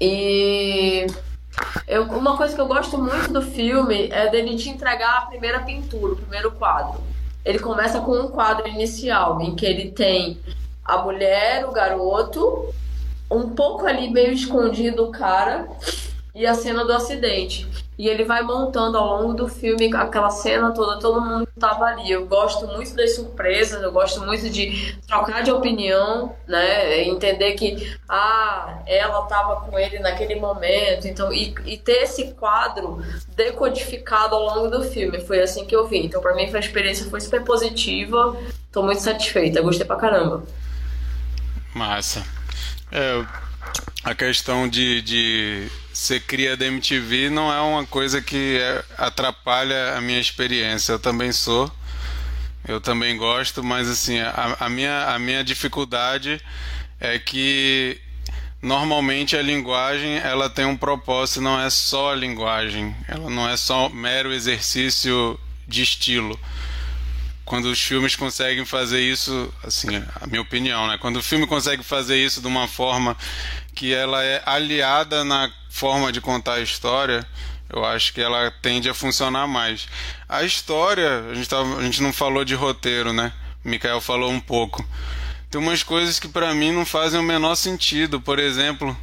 E eu, uma coisa que eu gosto muito do filme é dele te entregar a primeira pintura, o primeiro quadro. Ele começa com um quadro inicial em que ele tem a mulher, o garoto, um pouco ali meio escondido o cara e a cena do acidente. E ele vai montando ao longo do filme aquela cena toda, todo mundo estava ali. Eu gosto muito das surpresas, eu gosto muito de trocar de opinião, né? Entender que ah, ela estava com ele naquele momento, então e, e, ter esse quadro decodificado ao longo do filme. Foi assim que eu vi. Então, para mim, a experiência foi super positiva. Tô muito satisfeita, gostei pra caramba. Massa. É, a questão de, de ser cria da MTV não é uma coisa que é, atrapalha a minha experiência. Eu também sou. Eu também gosto, mas assim, a, a, minha, a minha dificuldade é que normalmente a linguagem ela tem um propósito, não é só a linguagem, ela não é só mero exercício de estilo quando os filmes conseguem fazer isso, assim, a minha opinião, né? Quando o filme consegue fazer isso de uma forma que ela é aliada na forma de contar a história, Eu acho que ela tende a funcionar mais. A história, a gente, a gente não falou de roteiro, né? O Mikael falou um pouco. Tem umas coisas que para mim não fazem o menor sentido. Por exemplo,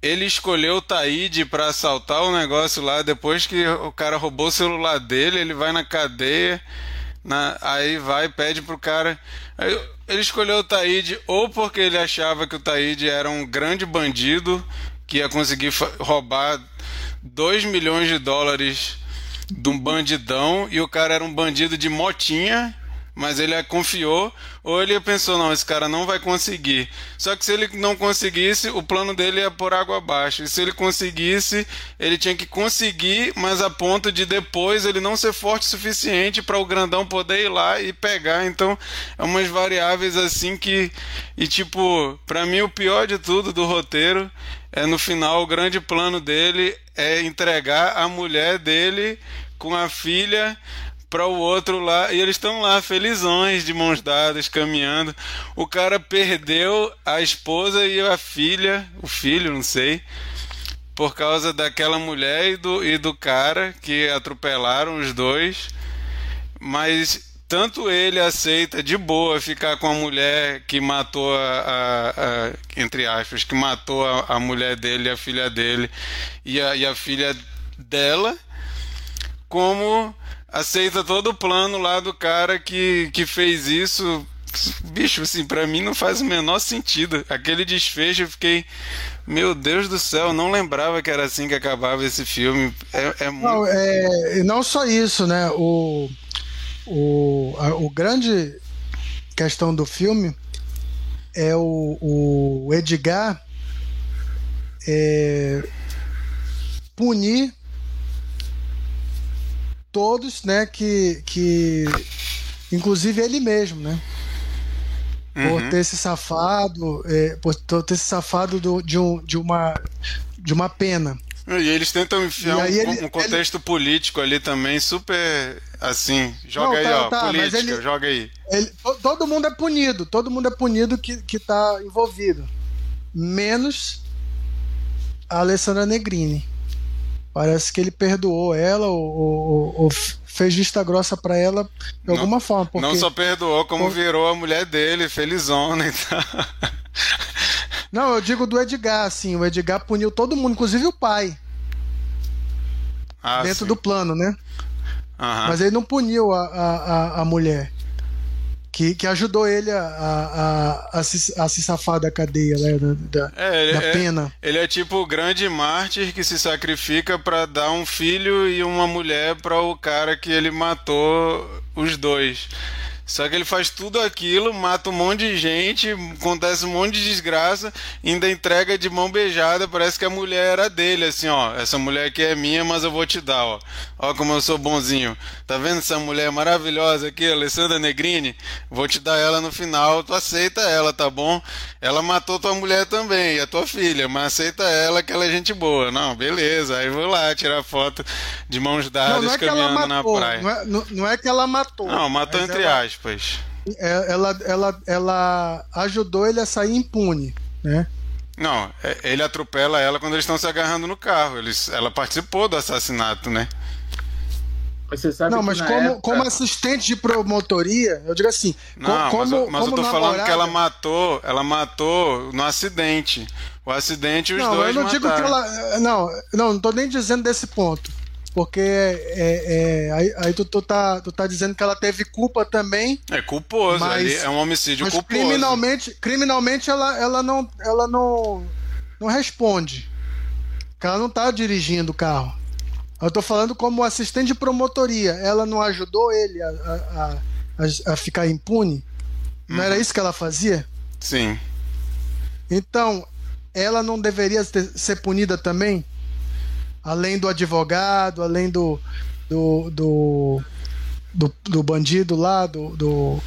ele escolheu o Taíde para assaltar o negócio lá. Depois que o cara roubou o celular dele, ele vai na cadeia. Na, aí vai pede pro cara. Aí, ele escolheu o Taíde ou porque ele achava que o Taíde era um grande bandido que ia conseguir roubar 2 milhões de dólares de um bandidão e o cara era um bandido de motinha mas ele confiou, ou ele pensou, não, esse cara não vai conseguir. Só que se ele não conseguisse, o plano dele ia por água abaixo. E se ele conseguisse, ele tinha que conseguir, mas a ponto de depois ele não ser forte o suficiente para o grandão poder ir lá e pegar. Então, é umas variáveis assim que. E tipo, para mim o pior de tudo do roteiro é no final o grande plano dele é entregar a mulher dele com a filha para o outro lá e eles estão lá felizões de mãos dadas caminhando. O cara perdeu a esposa e a filha, o filho, não sei, por causa daquela mulher e do, e do cara que atropelaram os dois. Mas tanto ele aceita de boa ficar com a mulher que matou a, a, a entre aspas, que matou a, a, mulher dele, a filha dele e a, e a filha dela, como aceita todo o plano lá do cara que, que fez isso. Bicho, assim, pra mim não faz o menor sentido. Aquele desfecho eu fiquei. Meu Deus do céu, não lembrava que era assim que acabava esse filme. É, é muito... Não, é, não só isso, né? O, o, a, o grande questão do filme é o, o Edgar é, punir todos, né, que, que inclusive ele mesmo, né, uhum. por ter se safado, é, por ter se safado do, de, um, de uma de uma pena. E eles tentam enfiar um, ele, um, contexto ele... político ali também, super assim. Joga Não, aí, tá, ó, tá, política, ele, joga aí. Todo mundo é punido, todo mundo é punido que, que tá envolvido. Menos a Alessandra Negrini. Parece que ele perdoou ela ou, ou, ou fez vista grossa para ela de não, alguma forma. Porque... Não só perdoou, como virou a mulher dele, felizona. Então... Não, eu digo do Edgar, assim. O Edgar puniu todo mundo, inclusive o pai. Ah, dentro sim. do plano, né? Uhum. Mas ele não puniu a, a, a mulher que, que ajudou ele a, a, a, se, a se safar da cadeia, né, da, é, da é, pena. Ele é tipo o grande mártir que se sacrifica para dar um filho e uma mulher para o cara que ele matou os dois. Só que ele faz tudo aquilo, mata um monte de gente, acontece um monte de desgraça, ainda entrega de mão beijada, parece que a mulher era dele, assim, ó. Essa mulher aqui é minha, mas eu vou te dar, ó. Ó como eu sou bonzinho. Tá vendo essa mulher maravilhosa aqui, Alessandra Negrini? Vou te dar ela no final, tu aceita ela, tá bom? Ela matou tua mulher também, a tua filha, mas aceita ela que ela é gente boa. Não, beleza. Aí vou lá tirar foto de mãos dadas não, não é caminhando na praia. Não é, não, não é que ela matou. Não, matou entre aspas aspas. É, ela, ela, ela ajudou ele a sair impune, né? Não, é, ele atropela ela quando eles estão se agarrando no carro. Eles, ela participou do assassinato, né? Você sabe não, mas como, época... como assistente de promotoria, eu digo assim. Não, como, mas, eu, mas como eu tô namorada... falando que ela matou, ela matou no acidente. O acidente os não, dois eu não mataram. digo que ela. Não, não, não tô nem dizendo desse ponto. Porque é, é, aí, aí tu, tu, tá, tu tá dizendo que ela teve culpa também. É culposo, mas, é um homicídio mas culposo. Criminalmente, criminalmente ela, ela, não, ela não, não responde. Ela não tá dirigindo o carro. Eu tô falando como assistente de promotoria. Ela não ajudou ele a, a, a, a ficar impune? Não era uhum. isso que ela fazia? Sim. Então, ela não deveria ter, ser punida também? Além do advogado, além do do, do, do, do bandido lá, do, do...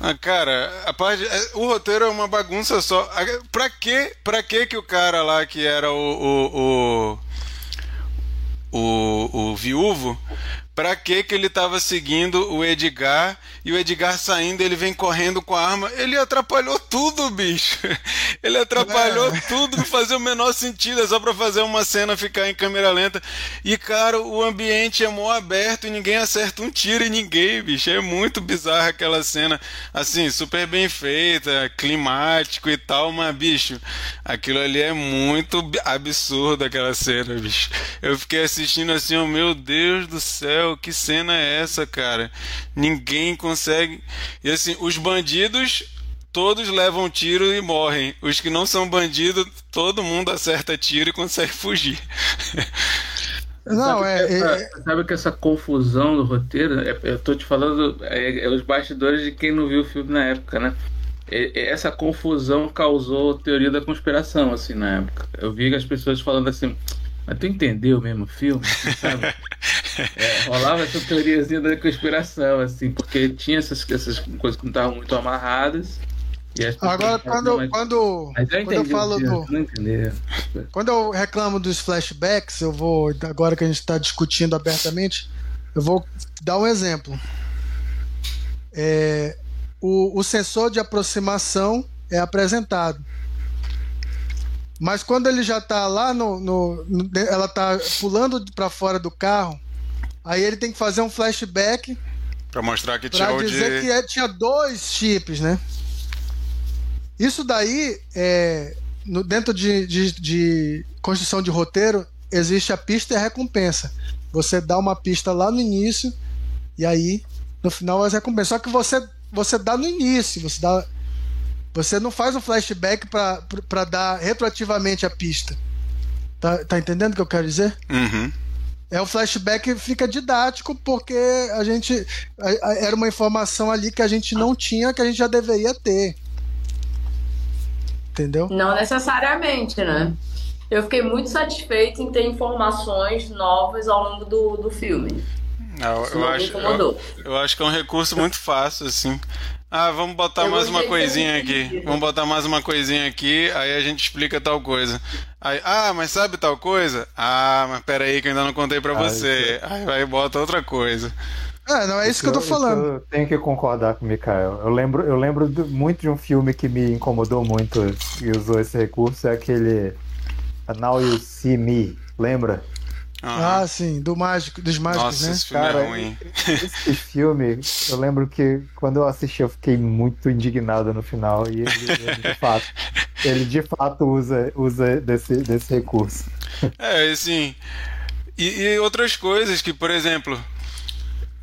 Ah, cara, a parte, é, o roteiro é uma bagunça só. Pra que, pra que que o cara lá que era o, o, o, o, o viúvo, pra que que ele tava seguindo o Edgar e o Edgar saindo, ele vem correndo com a arma. Ele atrapalhou tudo, bicho. Ele atrapalhou é. tudo, não fazia o menor sentido, é só pra fazer uma cena ficar em câmera lenta. E, cara, o ambiente é mó aberto e ninguém acerta um tiro em ninguém, bicho. É muito bizarra aquela cena. Assim, super bem feita, climático e tal, mas, bicho, aquilo ali é muito absurdo, aquela cena, bicho. Eu fiquei assistindo assim, oh meu Deus do céu, que cena é essa, cara? Ninguém consegue. E assim, os bandidos todos levam tiro e morrem. Os que não são bandidos, todo mundo acerta tiro e consegue fugir. Não, sabe é, que essa, é, Sabe que essa confusão do roteiro, é, eu tô te falando, é, é, os bastidores de quem não viu o filme na época, né? essa confusão causou teoria da conspiração, assim, na época. Eu vi as pessoas falando assim, mas tu entendeu mesmo o filme, sabe? É, rolava essa teoriazinha da conspiração, assim, porque tinha essas, essas coisas que não estavam muito amarradas. Agora, quando, mas, quando, mas eu, quando eu falo do. Quando eu reclamo dos flashbacks, eu vou. Agora que a gente está discutindo abertamente, eu vou dar um exemplo. É, o, o sensor de aproximação é apresentado. Mas quando ele já está lá no, no, no, ela está pulando para fora do carro, aí ele tem que fazer um flashback para mostrar que tinha dizer de... que é, tinha dois chips, né? Isso daí, é, no, dentro de, de, de construção de roteiro, existe a pista e a recompensa. Você dá uma pista lá no início e aí no final as recompensas. Só que você você dá no início, você dá você não faz um flashback para dar retroativamente a pista. Tá, tá entendendo o que eu quero dizer? Uhum. É o flashback fica didático porque a gente era uma informação ali que a gente não tinha que a gente já deveria ter. Entendeu? Não necessariamente, né? Eu fiquei muito satisfeito em ter informações novas ao longo do, do filme. Não, eu, acho, eu, eu, acho que é um recurso muito fácil, assim. Ah, vamos botar eu mais uma coisinha aqui. Vamos botar mais uma coisinha aqui, aí a gente explica tal coisa. Aí, ah, mas sabe tal coisa? Ah, mas pera aí que eu ainda não contei pra ah, você. É. Aí vai e bota outra coisa. É, não é isso, isso que eu tô falando. Eu tenho que concordar com o Mikael. Eu lembro, eu lembro muito de um filme que me incomodou muito e usou esse recurso, é aquele Now You See Me, lembra? Ah, sim, do mágico, dos mágicos, Nossa, né? Esse filme é Cara, é ruim. Esse filme, eu lembro que quando eu assisti, eu fiquei muito indignado no final. E ele, ele de fato, ele de fato usa, usa desse, desse recurso. É, assim. E, e outras coisas que, por exemplo,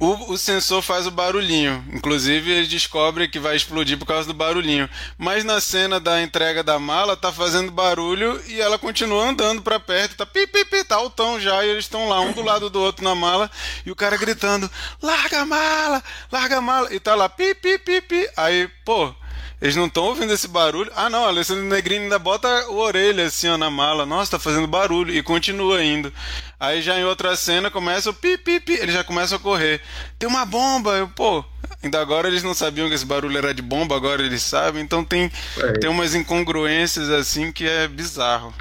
o, o, sensor faz o barulhinho. Inclusive, ele descobre que vai explodir por causa do barulhinho. Mas na cena da entrega da mala, tá fazendo barulho e ela continua andando para perto. Tá pi, pi, pi, tá altão já. E eles estão lá, um do lado do outro na mala. E o cara gritando: larga a mala, larga a mala. E tá lá, pi, pi, pi, pi. Aí, pô, eles não estão ouvindo esse barulho. Ah, não, Alessandro Negrini ainda bota o orelha assim ó, na mala. Nossa, tá fazendo barulho. E continua indo. Aí já em outra cena começa o pi, pi, pi. Eles já começam a correr. Tem uma bomba. Eu, pô, ainda agora eles não sabiam que esse barulho era de bomba, agora eles sabem. Então tem, é. tem umas incongruências assim que é bizarro.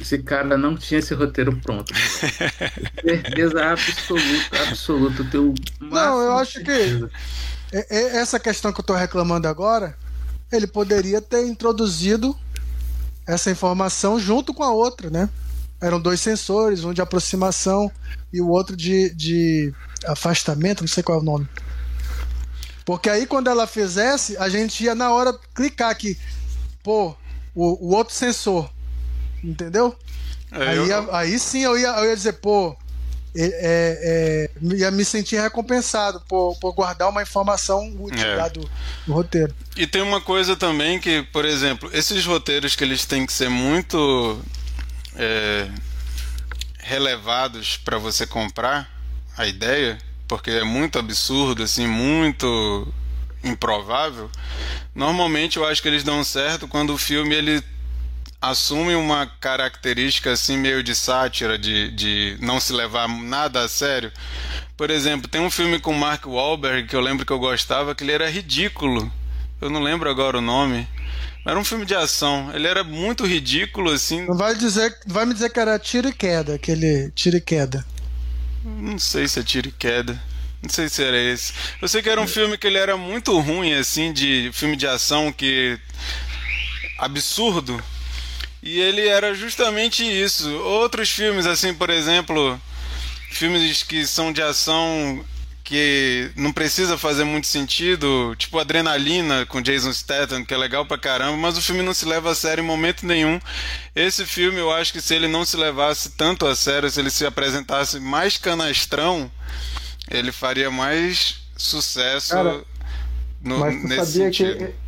Esse cara não tinha esse roteiro pronto. Certeza absoluta, absoluta. Teu não, eu acho que é, é, essa questão que eu estou reclamando agora, ele poderia ter introduzido essa informação junto com a outra, né? Eram dois sensores, um de aproximação e o outro de, de afastamento, não sei qual é o nome. Porque aí quando ela fizesse, a gente ia na hora clicar aqui, pô, o, o outro sensor, entendeu? É, aí, eu... aí sim eu ia, eu ia dizer, pô, é, é, ia me sentir recompensado por, por guardar uma informação útil é. do, do, roteiro. E tem uma coisa também que, por exemplo, esses roteiros que eles têm que ser muito é, relevados para você comprar a ideia, porque é muito absurdo, assim, muito improvável. Normalmente eu acho que eles dão certo quando o filme ele assume uma característica assim meio de sátira, de, de não se levar nada a sério. Por exemplo, tem um filme com Mark Wahlberg que eu lembro que eu gostava, que ele era ridículo. Eu não lembro agora o nome. Era um filme de ação. Ele era muito ridículo, assim. Não vai dizer, vai me dizer que era tiro e queda, aquele tiro e queda. Não sei se é tiro e queda. Não sei se era esse. Eu sei que era um filme que ele era muito ruim, assim, de filme de ação que. absurdo. E ele era justamente isso. Outros filmes, assim, por exemplo, filmes que são de ação que não precisa fazer muito sentido, tipo Adrenalina com Jason Statham, que é legal pra caramba, mas o filme não se leva a sério em momento nenhum. Esse filme, eu acho que se ele não se levasse tanto a sério, se ele se apresentasse mais canastrão, ele faria mais sucesso Cara, no, Mas nesse sabia sentido. que.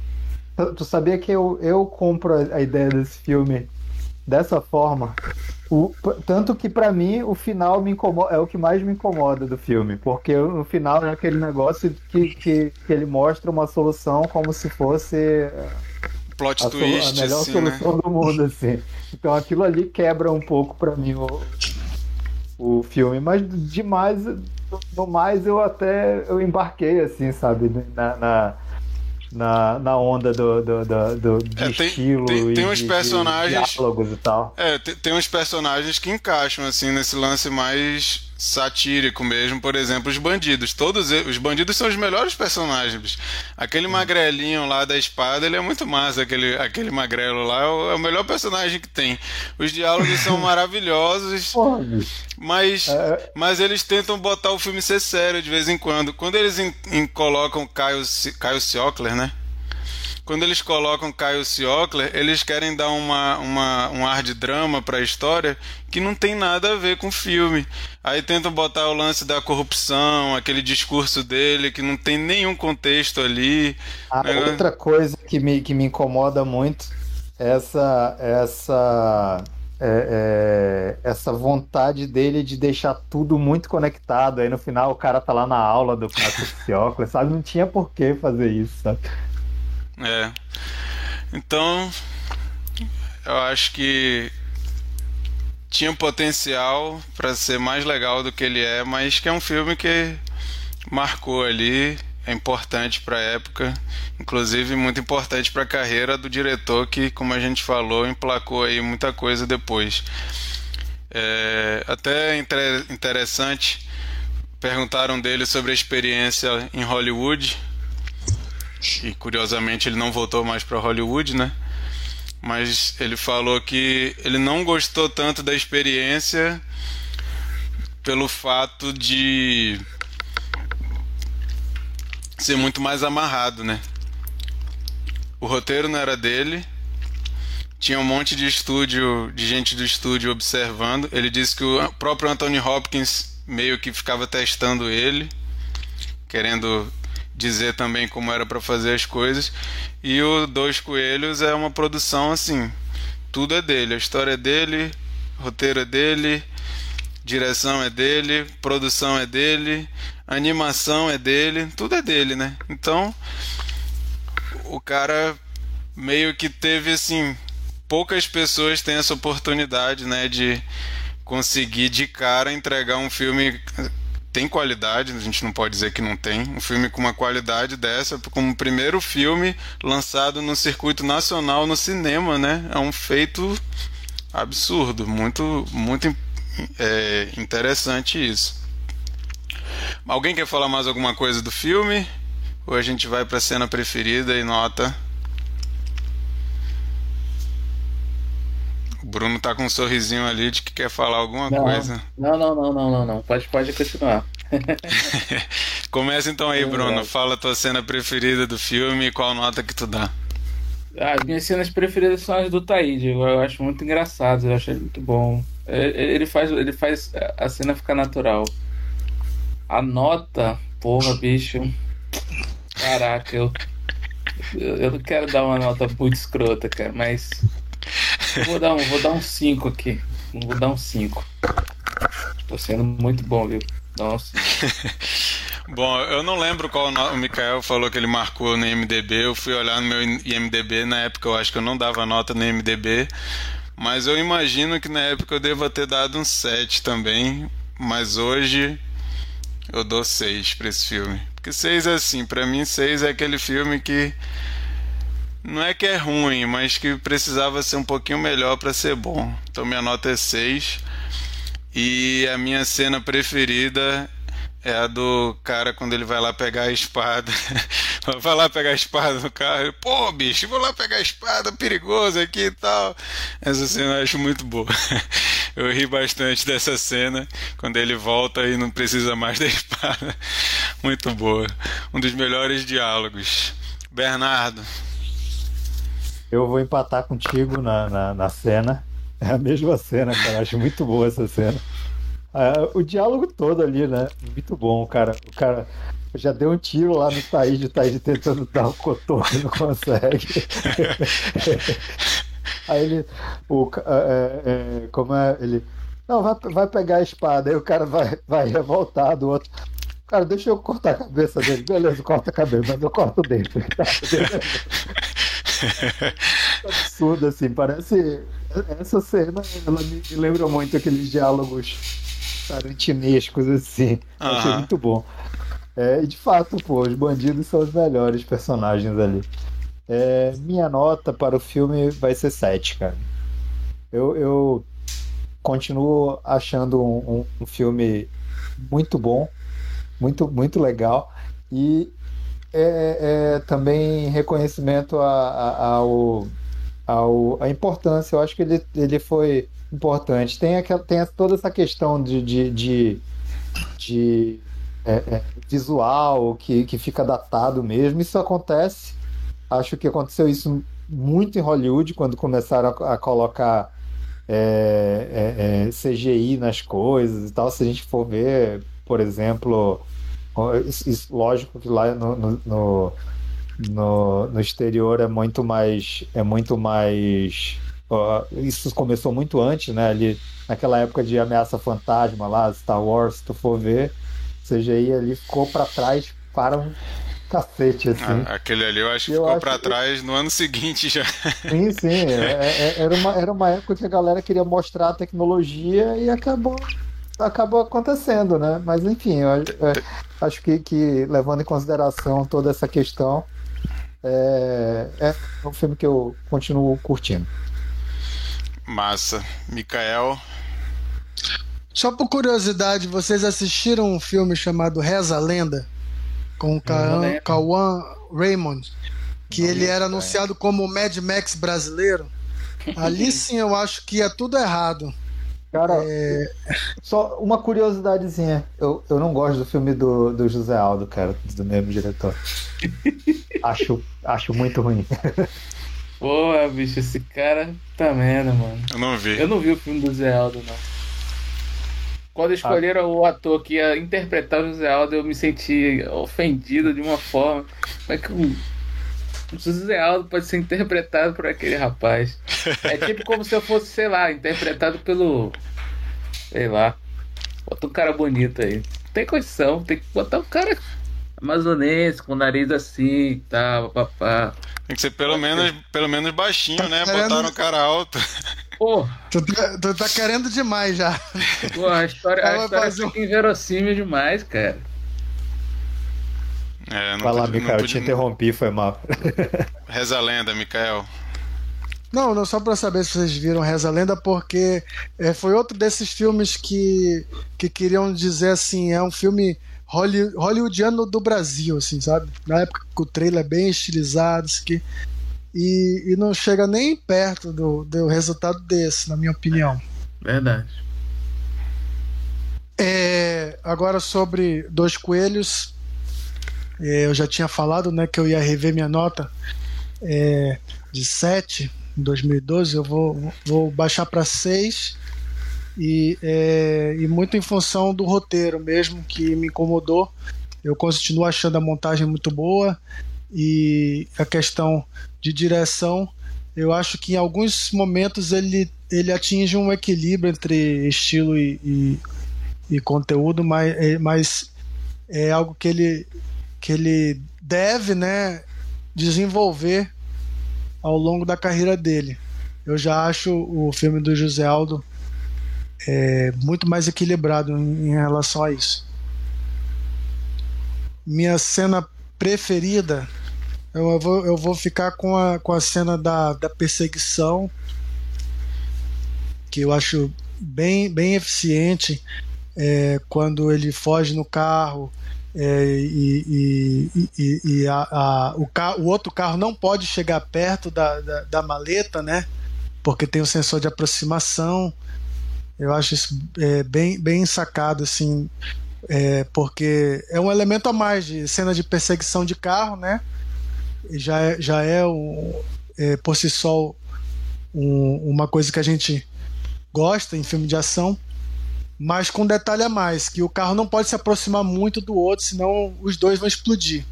Tu, tu sabia que eu, eu compro a, a ideia desse filme dessa forma? O, tanto que pra mim o final me incomoda, é o que mais me incomoda do filme, porque no final é aquele negócio que, que, que ele mostra uma solução como se fosse Plot a, twist, a melhor assim, né? solução do mundo, assim. Então aquilo ali quebra um pouco pra mim o, o filme, mas demais, no mais eu até eu embarquei assim, sabe, na, na, na, na onda do, do, do, do de É, tem- estilo tem- e tem uns de- de personagens- diálogos e tal. É, te- tem uns personagens que encaixam assim nesse lance mais satírico mesmo, por exemplo, os bandidos. Todos e- os bandidos são os melhores personagens. Aquele magrelinho lá da espada, ele é muito massa, aquele, aquele magrelo lá é o, é o melhor personagem que tem. Os diálogos são maravilhosos, Porra, mas É, mas eles tentam botar o filme ser sério de vez em quando. Quando eles em- em- colocam Caio, Caio Siocler, né? Quando eles colocam Caio Siocler, eles querem dar uma, uma, um ar de drama pra história que não tem nada a ver com o filme. Aí tentam botar o lance da corrupção, aquele discurso dele que não tem nenhum contexto ali. A Negócio- outra coisa que me, que me incomoda muito é essa, essa, é- é- essa vontade dele de deixar tudo muito conectado. Aí no final o cara tá lá na aula do Patrick sabe? Não tinha por que fazer isso, sabe? É. Então, eu acho que tinha potencial para ser mais legal do que ele é, mas que é um filme que marcou ali, é importante para a época, inclusive muito importante para a carreira do diretor que, como a gente falou, emplacou aí muita coisa depois. É, até inter- interessante, perguntaram dele sobre a experiência em Hollywood e curiosamente ele não voltou mais para Hollywood, né? Mas ele falou que ele não gostou tanto da experiência pelo fato de ser muito mais amarrado, né? O roteiro não era dele. Tinha um monte de estúdio, de gente do estúdio observando. Ele disse que o próprio Anthony Hopkins meio que ficava testando ele, querendo dizer também como era para fazer as coisas. E o Dois Coelhos é uma produção assim, tudo é dele, a história é dele, roteiro é dele, direção é dele, produção é dele, animação é dele, tudo é dele, né? Então, o cara meio que teve assim, poucas pessoas têm essa oportunidade, né, de conseguir de cara entregar um filme tem qualidade, a gente não pode dizer que não tem. Um filme com uma qualidade dessa, como o primeiro filme lançado no circuito nacional no cinema, né? É um feito absurdo, muito, muito é, interessante isso. Alguém quer falar mais alguma coisa do filme? Ou a gente vai para a cena preferida e nota? O Bruno tá com um sorrisinho ali de que quer falar alguma Não. coisa. Não, não, não, não, não, não. Pode, pode continuar. Começa então aí, É Bruno. Fala a tua cena preferida do filme e qual nota que tu dá. As minhas cenas preferidas são as do Taíde. Eu acho muito engraçado, eu acho ele muito bom. É, Ele faz, ele faz a cena ficar natural. A nota, porra, bicho. Caraca, eu, eu não quero dar uma nota muito escrota, cara, mas vou dar um, vou dar um 5 aqui. Vou dar um 5. Tô sendo muito bom, viu? 5. Bom, eu não lembro qual o Mikael falou que ele marcou no IMDB. Eu fui olhar no meu IMDB. Na época eu acho que eu não dava nota no IMDB. Mas eu imagino que na época eu deva ter dado um 7 também. Mas hoje eu dou 6 pra esse filme. Porque 6 é assim, pra mim 6 é aquele filme que não é que é ruim, mas que precisava ser um pouquinho melhor pra ser bom. Então minha nota é 6. E a minha cena preferida é a do cara quando ele vai lá pegar a espada. vai lá pegar a espada no carro. Pô, bicho, vou lá pegar a espada, perigoso aqui e tal. Essa cena eu acho muito boa. Eu ri bastante dessa cena quando ele volta e não precisa mais da espada. Muito boa. Um dos melhores diálogos. Bernardo. Eu vou empatar contigo na, na, na cena. É a mesma cena, cara. Acho muito boa essa cena. Uh, o diálogo todo ali, né? Muito bom, cara. O cara já deu um tiro lá no Taíde, o Taíde tentando dar o cotoco, não consegue. Aí ele, o, é, é, como é, ele, não, vai, vai pegar a espada, aí o cara vai, vai revoltado, o outro, cara, deixa eu cortar a cabeça dele, beleza, corta a cabeça, mas eu corto dentro. Absurdo, assim, parece, essa cena, ela me lembra muito aqueles diálogos tarantinescos, assim. Uhum. Achei muito bom. É, e de fato, pô, os bandidos são os melhores personagens ali. É, minha nota para o filme vai ser 7, cara. Eu, eu continuo achando um, um, um, filme muito bom, muito, muito legal. E é, é também reconhecimento a, a, ao, ao, a importância. Eu acho que ele, ele foi importante. Tem, aquela, tem toda essa questão de, de, de, de é, é, visual que, que fica datado mesmo. Isso acontece. Acho que aconteceu isso muito em Hollywood quando começaram a, a colocar é, é, é CGI nas coisas e tal. Se a gente for ver, por exemplo, lógico que lá no, no, no, no, exterior é muito mais é muito mais isso começou muito antes, né? Ali naquela época de ameaça fantasma lá, Star Wars, se tu for ver, CGI ali ficou para trás para um cacete, assim. Ah, aquele ali eu acho que eu ficou para trás no ano seguinte já. Sim, sim. É, é, é, era, uma, era uma época que a galera queria mostrar a tecnologia e acabou acabou acontecendo, né? Mas enfim, eu é, acho que, que levando em consideração toda essa questão, é, é um filme que eu continuo curtindo. Massa. Mikael. Só por curiosidade, vocês assistiram um filme chamado Reza a Lenda? Com o Kawan Raymond, que Não ele era é. anunciado como o Mad Max brasileiro. Ali sim eu acho que é tudo errado. Cara, é... só uma curiosidadezinha. Eu, eu não gosto do filme do, do José Aldo, cara, do mesmo diretor. acho, acho muito ruim. Pô, bicho, esse cara tá merda, mano. Eu não vi. Eu não vi o filme do Zé Aldo, não. Quando escolheram ah. o ator que ia interpretar o José Aldo, eu me senti ofendido de uma forma. Como é que o José Aldo pode ser interpretado por aquele rapaz? É tipo como se eu fosse, sei lá, interpretado pelo. Sei lá. Bota um cara bonito aí. Tem condição, tem que botar um cara amazonense, com o nariz assim e tal, papá. Tem que ser pelo menos, pelo menos baixinho, né? Querendo... Botaram o cara alto. Pô. Tu, tá, tu tá querendo demais já. Pô, a história, a história fica um... inverossímil demais, cara. É, não Fala, Mikael, eu te interrompi, foi mal. Reza a lenda, Mikael. Não, não só para saber se vocês viram Reza a Lenda, porque é, foi outro desses filmes que, que queriam dizer assim, é um filme hollywoodiano do Brasil, assim, sabe? Na época que o trailer é bem estilizado, isso aqui. E, e não chega nem perto do, do resultado desse, na minha opinião. Verdade. É, agora sobre Dois Coelhos, eu já tinha falado né, que eu ia rever minha nota é, de 7 em 2012, eu vou, vou baixar para 6 e, é, e muito em função do roteiro mesmo, que me incomodou. Eu continuo achando a montagem muito boa e a questão de direção, eu acho que em alguns momentos ele, ele atinge um equilíbrio entre estilo e, e, e conteúdo, mas, é, mas é algo que ele, que ele deve né, desenvolver ao longo da carreira dele. Eu já acho o filme do José Aldo é, muito mais equilibrado em, relação a isso. Minha cena preferida, eu, eu, vou, eu vou ficar com a, com a cena da, da perseguição, que eu acho bem, bem eficiente é, quando ele foge no carro é, e, e, e, e a, a, o, carro, o, outro carro não pode chegar perto da, da, da, maleta, né? Porque tem o sensor de aproximação. Eu acho isso é, bem, bem sacado, assim, é, porque é um elemento a mais de cena de perseguição de carro, né? Já é, já é, um, é por si só um, uma coisa que a gente gosta em filme de ação mas com um detalhe a mais, que o carro não pode se aproximar muito do outro, senão os dois vão explodir.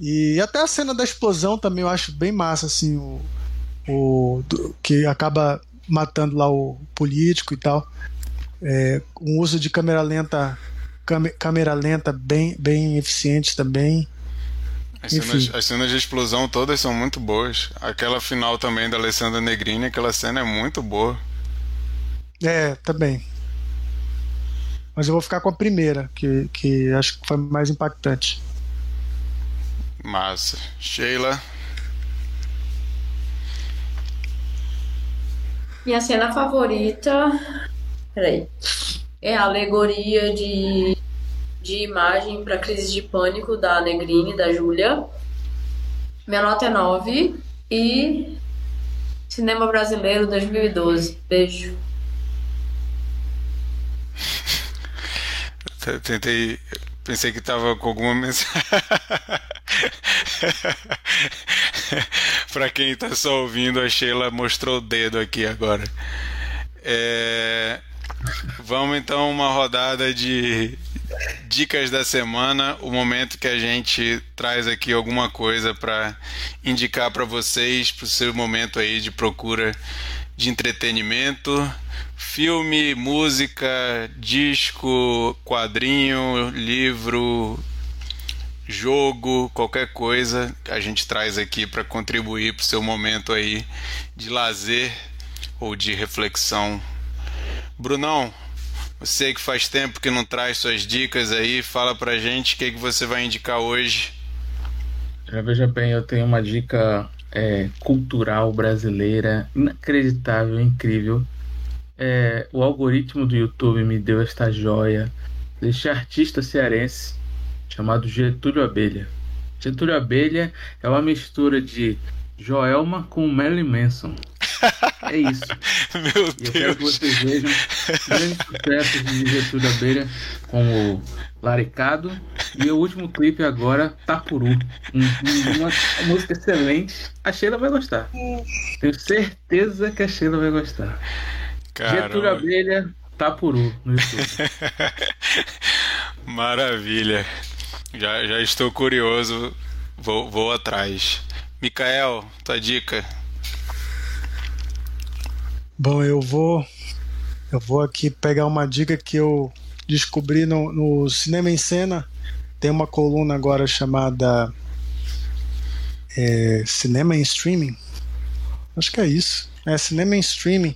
E até a cena da explosão também eu acho bem massa, assim, o, o do, que acaba matando lá o político e tal. É, um uso de câmera lenta, câmera lenta bem, bem eficiente também. As cenas, as cenas, de explosão todas são muito boas. Aquela final também da Alessandra Negrini, aquela cena é muito boa. É, também. Mas eu vou ficar com a primeira, que, que acho que foi mais impactante. Massa. Sheila. Minha cena favorita. Peraí. É a alegoria de, de imagem para crise de pânico da Negrini, da Júlia. Minha nota é 9. E. Cinema Brasileiro 2012. Beijo. Tentei. Pensei que tava com alguma mensagem. para quem tá só ouvindo, a Sheila mostrou o dedo aqui agora. É... Vamos então uma rodada de dicas da semana, o momento que a gente traz aqui alguma coisa para indicar para vocês para o seu momento aí de procura de entretenimento filme, música, disco, quadrinho, livro, jogo, qualquer coisa a gente traz aqui para contribuir para o seu momento aí de lazer ou de reflexão. Brunão, você que faz tempo que não traz suas dicas aí, fala pra gente o que, que você vai indicar hoje. Já veja bem, eu tenho uma dica é, cultural brasileira inacreditável, incrível é, o algoritmo do YouTube me deu esta joia deste artista cearense chamado Getúlio Abelha. Getúlio Abelha é uma mistura de Joelma com Marilyn Manson. É isso. Meu e eu quero que vocês vejam grandes sucessos de Getúlio Abelha, como Laricado e o último clipe agora, Tapuru. Um, uma música excelente. A Sheila vai gostar. Tenho certeza que a Sheila vai gostar. Caramba. Getúlio Abelha, Tapuru no YouTube. Maravilha. Já, já estou curioso. Vou, vou atrás. Mikael, tua dica. Bom, eu vou eu vou aqui pegar uma dica que eu descobri no, no Cinema em Cena. Tem uma coluna agora chamada é, Cinema em Streaming. Acho que é isso. É Cinema em Streaming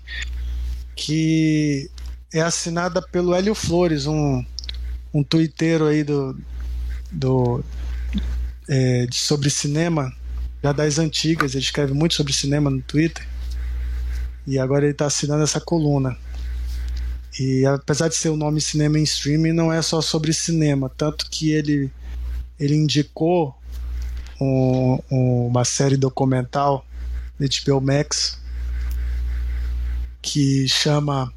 que é assinada pelo Hélio Flores, um, um twitteiro aí do, do é, de, sobre cinema, já das antigas, ele escreve muito sobre cinema no Twitter. E agora ele está assinando essa coluna. E apesar de ser o nome Cinema em Streaming, não é só sobre cinema, tanto que ele, ele indicou um, um, uma série documental da HBO Max que chama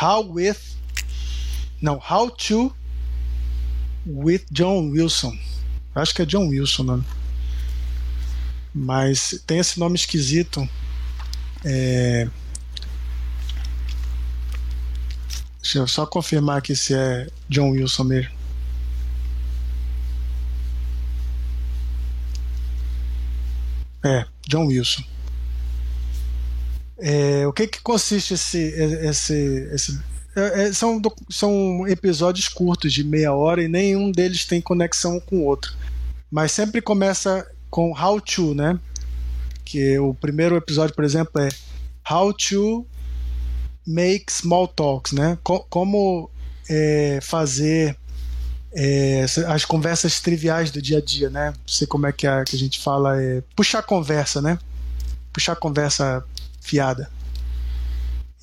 How with não How to with John Wilson. Acho que é John Wilson, né? Mas tem esse nome esquisito. É... Deixa eu só confirmar aqui se é John Wilson mesmo. É, John Wilson. É, o que, que consiste esse. esse, esse é, é, são, são episódios curtos de meia hora e nenhum deles tem conexão com o outro. Mas sempre começa com How to, né? Que o primeiro episódio, por exemplo, é How to Make Small Talks, né? como é, fazer é, as conversas triviais do dia a dia, né? Não sei como é que a, que a gente fala, é puxar conversa, né? Puxar conversa fiada.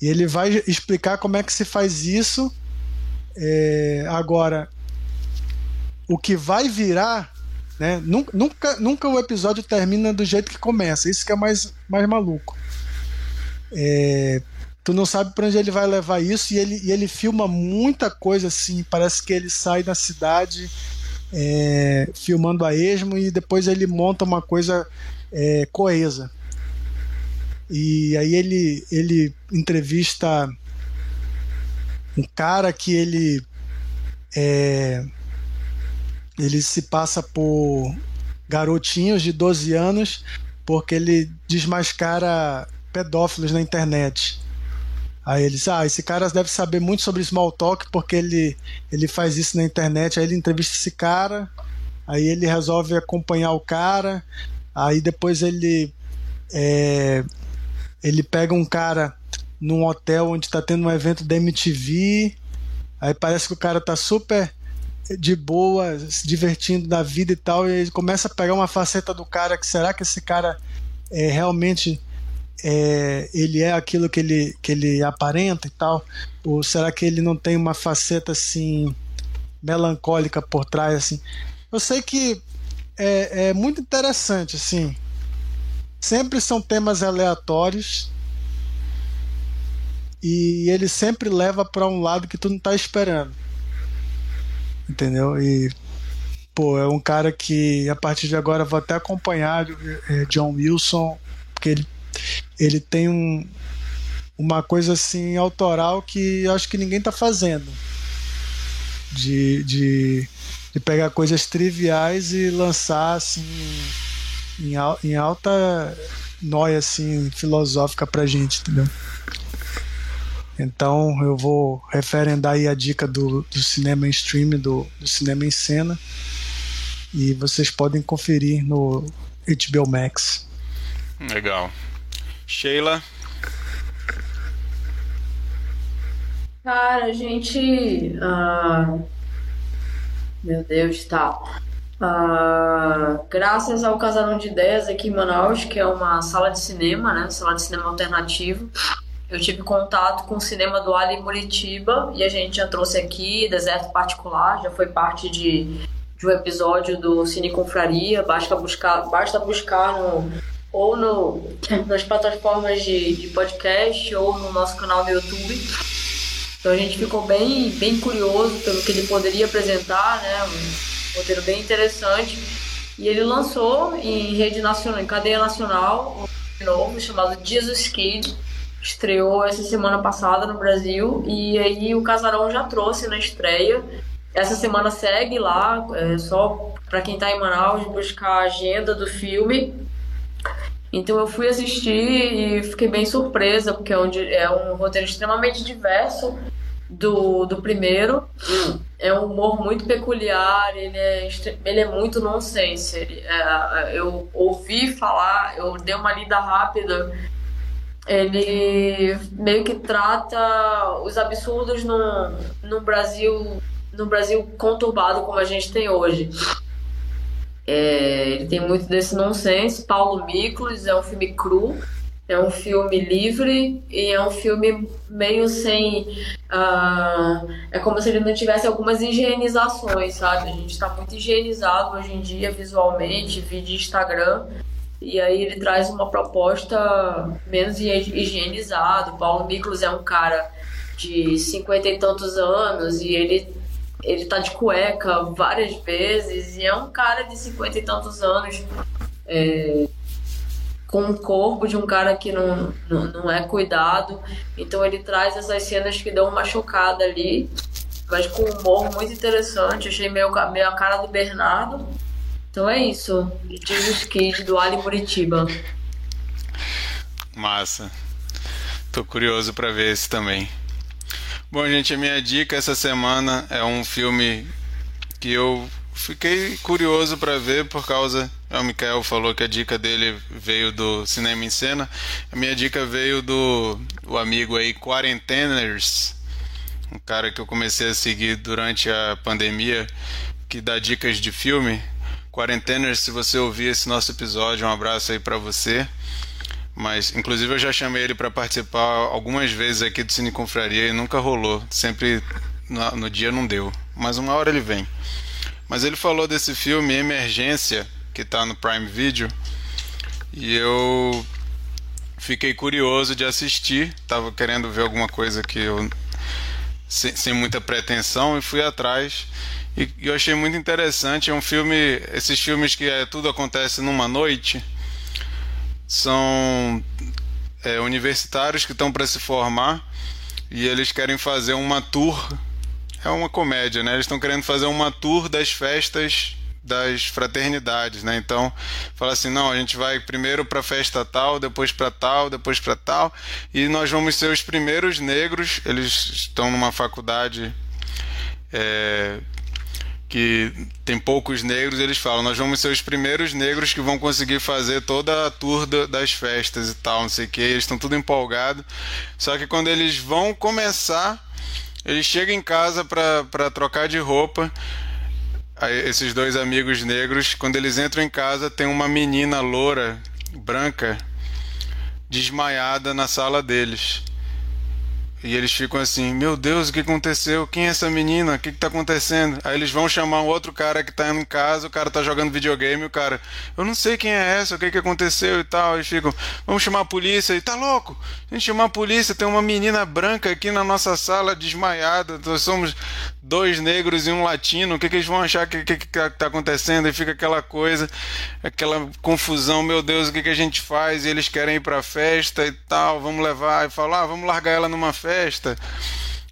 E ele vai explicar como é que se faz isso. É, agora, o que vai virar, né? Nunca, nunca o episódio termina do jeito que começa. Isso que é mais, mais maluco. É, tu não sabe para onde ele vai levar isso e ele, e ele filma muita coisa assim. Parece que ele sai da cidade é, filmando a esmo e depois ele monta uma coisa é, coesa. E aí ele, ele entrevista um cara que ele é, ele se passa por garotinhos de 12 anos porque ele desmascara pedófilos na internet. Aí eles, ah, esse cara deve saber muito sobre small talk porque ele, ele faz isso na internet. Aí ele entrevista esse cara, aí ele resolve acompanhar o cara, aí depois ele é, ele pega um cara num hotel onde está tendo um evento da MTV, aí parece que o cara tá super de boa, se divertindo da vida e tal, e ele começa a pegar uma faceta do cara que será que esse cara é realmente é, ele é aquilo que ele, que ele aparenta e tal? Ou será que ele não tem uma faceta assim melancólica por trás assim? Eu sei que é, é muito interessante assim. Sempre são temas aleatórios e ele sempre leva para um lado que tu não tá esperando. Entendeu? E pô, é um cara que a partir de agora vou até acompanhar é, John Wilson, porque ele ele tem um, uma coisa assim autoral que acho que ninguém está fazendo. De, de, de, pegar coisas triviais e lançar assim em, em alta noia assim filosófica pra gente, entendeu? Então eu vou referendar aí a dica do, do cinema em stream, do, do cinema em cena. E vocês podem conferir no HBO Max. Legal. Sheila. Cara, a gente. Uh... Meu Deus, tá. Uh... Graças ao Casarão de Ideias aqui em Manaus, que é uma sala de cinema, né? Sala de cinema alternativo. Eu tive contato com o cinema do Ali Muritiba e a gente já trouxe aqui Deserto Particular, já foi parte de, de um episódio do Cine Confraria. Basta buscar, basta buscar no ou no, nas plataformas de, de podcast ou no nosso canal do YouTube. Então a gente ficou bem, bem curioso pelo que ele poderia apresentar, né? Roteiro bem interessante. E ele lançou em rede nacional, em cadeia nacional, um novo chamado Jesus Kid. Estreou essa semana passada no Brasil e aí o Casarão já trouxe na estreia. Essa semana segue lá, é só para quem está em Manaus buscar a agenda do filme então eu fui assistir e fiquei bem surpresa, porque é um, é um roteiro extremamente diverso do, do primeiro. É um humor muito peculiar, ele é, ele é muito nonsense. Ele, é, eu ouvi falar, eu dei uma lida rápida. Ele meio que trata os absurdos no, no Brasil no Brasil conturbado como a gente tem hoje. É, ele tem muito desse nonsense. Paulo Miklos é um filme cru, é um filme livre e é um filme meio sem. Uh, é como se ele não tivesse algumas higienizações, sabe? A gente está muito higienizado hoje em dia visualmente, vídeo Instagram. E aí ele traz uma proposta menos higienizado. Paulo Miklos é um cara de cinquenta e tantos anos e ele ele tá de cueca várias vezes e é um cara de cinquenta e tantos anos é, com o corpo de um cara que não, não, não, é cuidado. Então ele traz essas cenas que dão uma chocada ali, mas com um humor muito interessante. Achei meio, meio a cara do Bernardo. Então é isso. Jesus Kid do Ali Muritiba. Massa. Tô curioso para ver esse também. Bom, gente, a minha dica essa semana é um filme que eu fiquei curioso para ver por causa. O Mikael falou que a dica dele veio do Cinema em Cena. A minha dica veio do o amigo aí Quarenteners, um cara que eu comecei a seguir durante a pandemia, que dá dicas de filme. Quarenteners, se você ouvir esse nosso episódio, um abraço aí para você. Mas, inclusive, eu já chamei ele para participar algumas vezes aqui do Cine Confraria e nunca rolou. Sempre no, no dia não deu. Mas uma hora ele vem. Mas ele falou desse filme Emergência, que está no Prime Video. E eu fiquei curioso de assistir. Tava querendo ver alguma coisa que eu. sem, sem muita pretensão e fui atrás. E, e eu achei muito interessante. É um filme. Esses filmes que é, tudo acontece numa noite são é, universitários que estão para se formar e eles querem fazer uma tour. É uma comédia, né? Eles estão querendo fazer uma tour das festas das fraternidades, né? Então, fala assim, não, a gente vai primeiro para festa tal, depois para tal, depois para tal, e nós vamos ser os primeiros negros. Eles estão numa faculdade é, que tem poucos negros, eles falam, nós vamos ser os primeiros negros que vão conseguir fazer toda a tour das festas e tal, não sei o que, eles estão tudo empolgados. Só que quando eles vão começar, eles chegam em casa para trocar de roupa. Aí, esses dois amigos negros, quando eles entram em casa, tem uma menina loura, branca, desmaiada na sala deles. E eles ficam assim: Meu Deus, o que aconteceu? Quem é essa menina? O que está acontecendo? Aí eles vão chamar um outro cara que está em casa, o cara está jogando videogame, o cara, eu não sei quem é essa, o que, que aconteceu e tal. Eles ficam: Vamos chamar a polícia. E tá louco? A gente chamar a polícia, tem uma menina branca aqui na nossa sala desmaiada. Nós somos dois negros e um latino. O que, que eles vão achar que, que, que tá acontecendo? E fica aquela coisa, aquela confusão: Meu Deus, o que, que a gente faz? E eles querem ir pra festa e tal, vamos levar. E falar: ah, Vamos largar ela numa festa festa.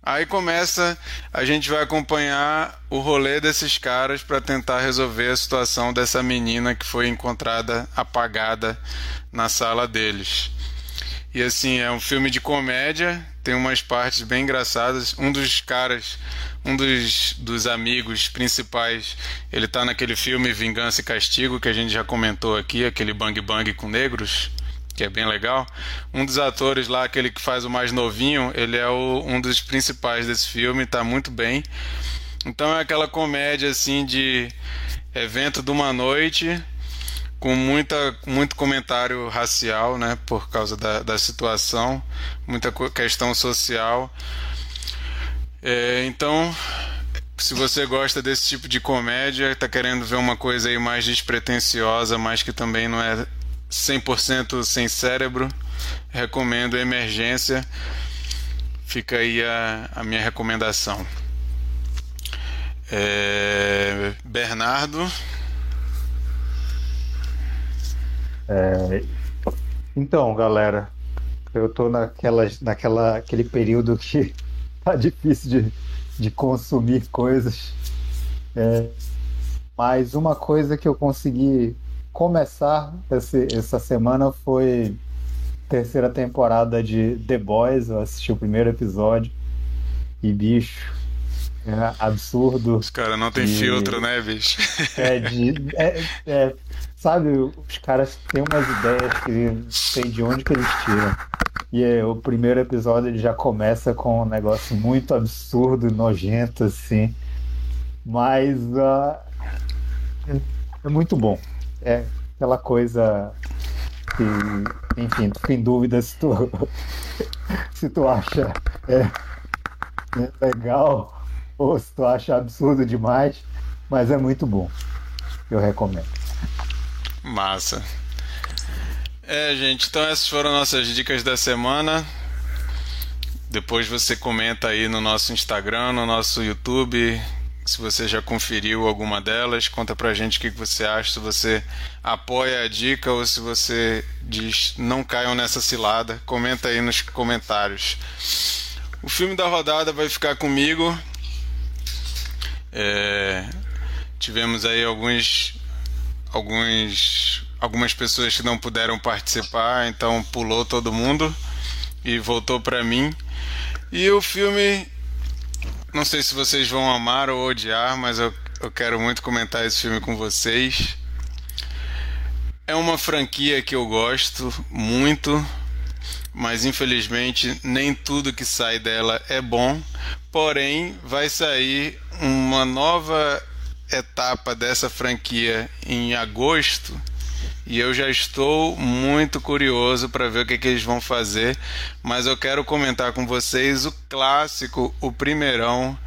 Aí começa, a gente vai acompanhar o rolê desses caras para tentar resolver a situação dessa menina que foi encontrada apagada na sala deles. E assim, é um filme de comédia, tem umas partes bem engraçadas. Um dos caras, um dos, dos amigos principais, ele tá naquele filme Vingança e Castigo que a gente já comentou aqui, aquele Bang Bang com negros que é bem legal. Um dos atores lá, aquele que faz o mais novinho, ele é o, um dos principais desse filme, tá muito bem. Então é aquela comédia assim de evento de uma noite com muita, muito comentário racial, né, por causa da, da situação, muita questão social. É, então, se você gosta desse tipo de comédia, está querendo ver uma coisa aí mais despretensiosa, mas que também não é 100% sem cérebro, recomendo Emergência. Fica aí a, a minha recomendação. É, Bernardo. É, então, galera, eu tô naquela, naquela, aquele período que tá difícil de, de consumir coisas. É, mas uma coisa que eu consegui começar esse, essa semana foi terceira temporada de The Boys. Eu assisti o primeiro episódio e, bicho, é absurdo. Os caras não tem de, filtro, né, bicho? É, de, é, é, sabe, os caras têm umas ideias que não sei de onde que eles tiram. E é, o primeiro episódio ele já começa com um negócio muito absurdo, nojento, assim. Mas uh, é muito bom é aquela coisa que, enfim, tu fica em dúvida se tu, se tu acha é, é legal ou se tu acha absurdo demais, mas é muito bom. Eu recomendo. Massa. É, gente, então essas foram nossas dicas da semana. Depois você comenta aí no nosso Instagram, no nosso YouTube, se você já conferiu alguma delas, conta pra gente o que você acha, se você apoia a dica ou se você diz não caiam nessa cilada. Comenta aí nos comentários. O filme da rodada vai ficar comigo. É, tivemos aí alguns, alguns, algumas pessoas que não puderam participar, então pulou todo mundo e voltou para mim. E o filme não sei se vocês vão amar ou odiar, mas eu, eu quero muito comentar esse filme com vocês. É uma franquia que eu gosto muito, mas infelizmente nem tudo que sai dela é bom. Porém, vai sair uma nova etapa dessa franquia em agosto e eu já estou muito curioso para ver o que, que eles vão fazer. Mas eu quero comentar com vocês o clássico, o primeirão,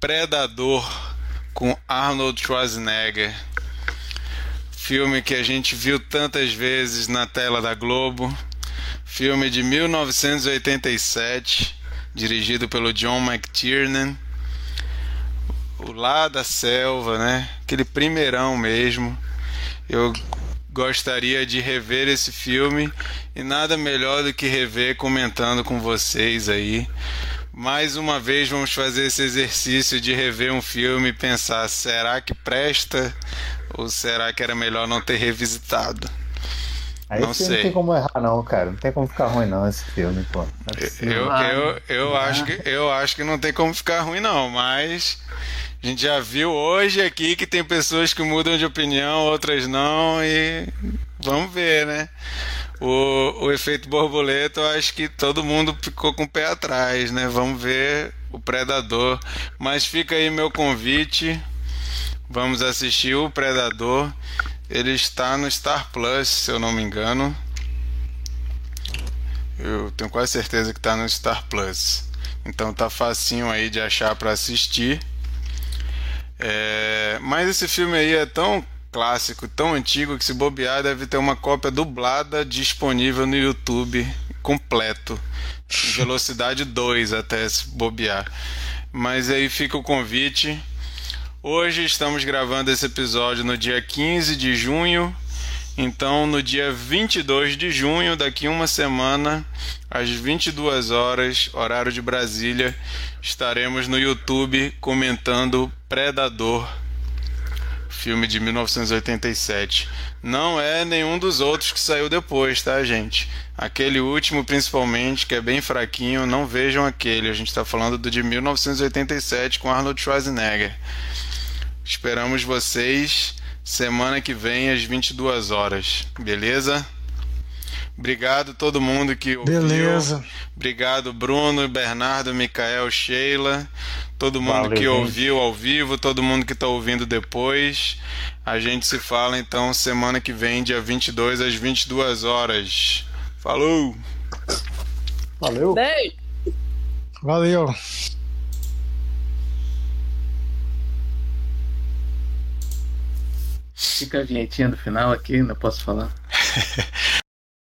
Predador, com Arnold Schwarzenegger. Filme que a gente viu tantas vezes na tela da Globo. Filme de 1987, dirigido pelo John McTiernan. O Lá da Selva, né? Aquele primeirão mesmo. Eu gostaria de rever esse filme e nada melhor do que rever comentando com vocês aí. Mais uma vez vamos fazer esse exercício de rever um filme e pensar: será que presta ou será que era melhor não ter revisitado? Aí Não sei. não tem como errar, não, cara. Não tem como ficar ruim, não, esse filme, pô. Eu, eu, eu, acho que, eu acho que não tem como ficar ruim, não, mas a gente já viu hoje aqui que tem pessoas que mudam de opinião, outras não, e vamos ver, né? O, o efeito borboleta, eu acho que todo mundo ficou com o pé atrás, né? Vamos ver o Predador. Mas fica aí meu convite. Vamos assistir o Predador. Ele está no Star Plus, se eu não me engano. Eu tenho quase certeza que está no Star Plus. Então tá facinho aí de achar para assistir. É, Mas esse filme aí é tão clássico, tão antigo que se bobear deve ter uma cópia dublada disponível no YouTube completo, velocidade 2 até se bobear. Mas aí fica o convite. Hoje estamos gravando esse episódio no dia 15 de junho. Então, no dia 22 de junho, daqui uma semana, às 22 horas, horário de Brasília, estaremos no YouTube comentando Predador, filme de 1987. Não é nenhum dos outros que saiu depois, tá, gente? Aquele último, principalmente, que é bem fraquinho, não vejam aquele. A gente está falando do de 1987 com Arnold Schwarzenegger. Esperamos vocês semana que vem às 22 horas, beleza? Obrigado todo mundo que ouviu. Beleza. Obrigado Bruno, Bernardo, Micael, Sheila, todo mundo Valeu, que gente. ouviu ao vivo, todo mundo que está ouvindo depois. A gente se fala então semana que vem, dia 22 às 22 horas. Falou! Valeu. Beijo. Valeu. Fica a vinhetinha do final aqui, não posso falar.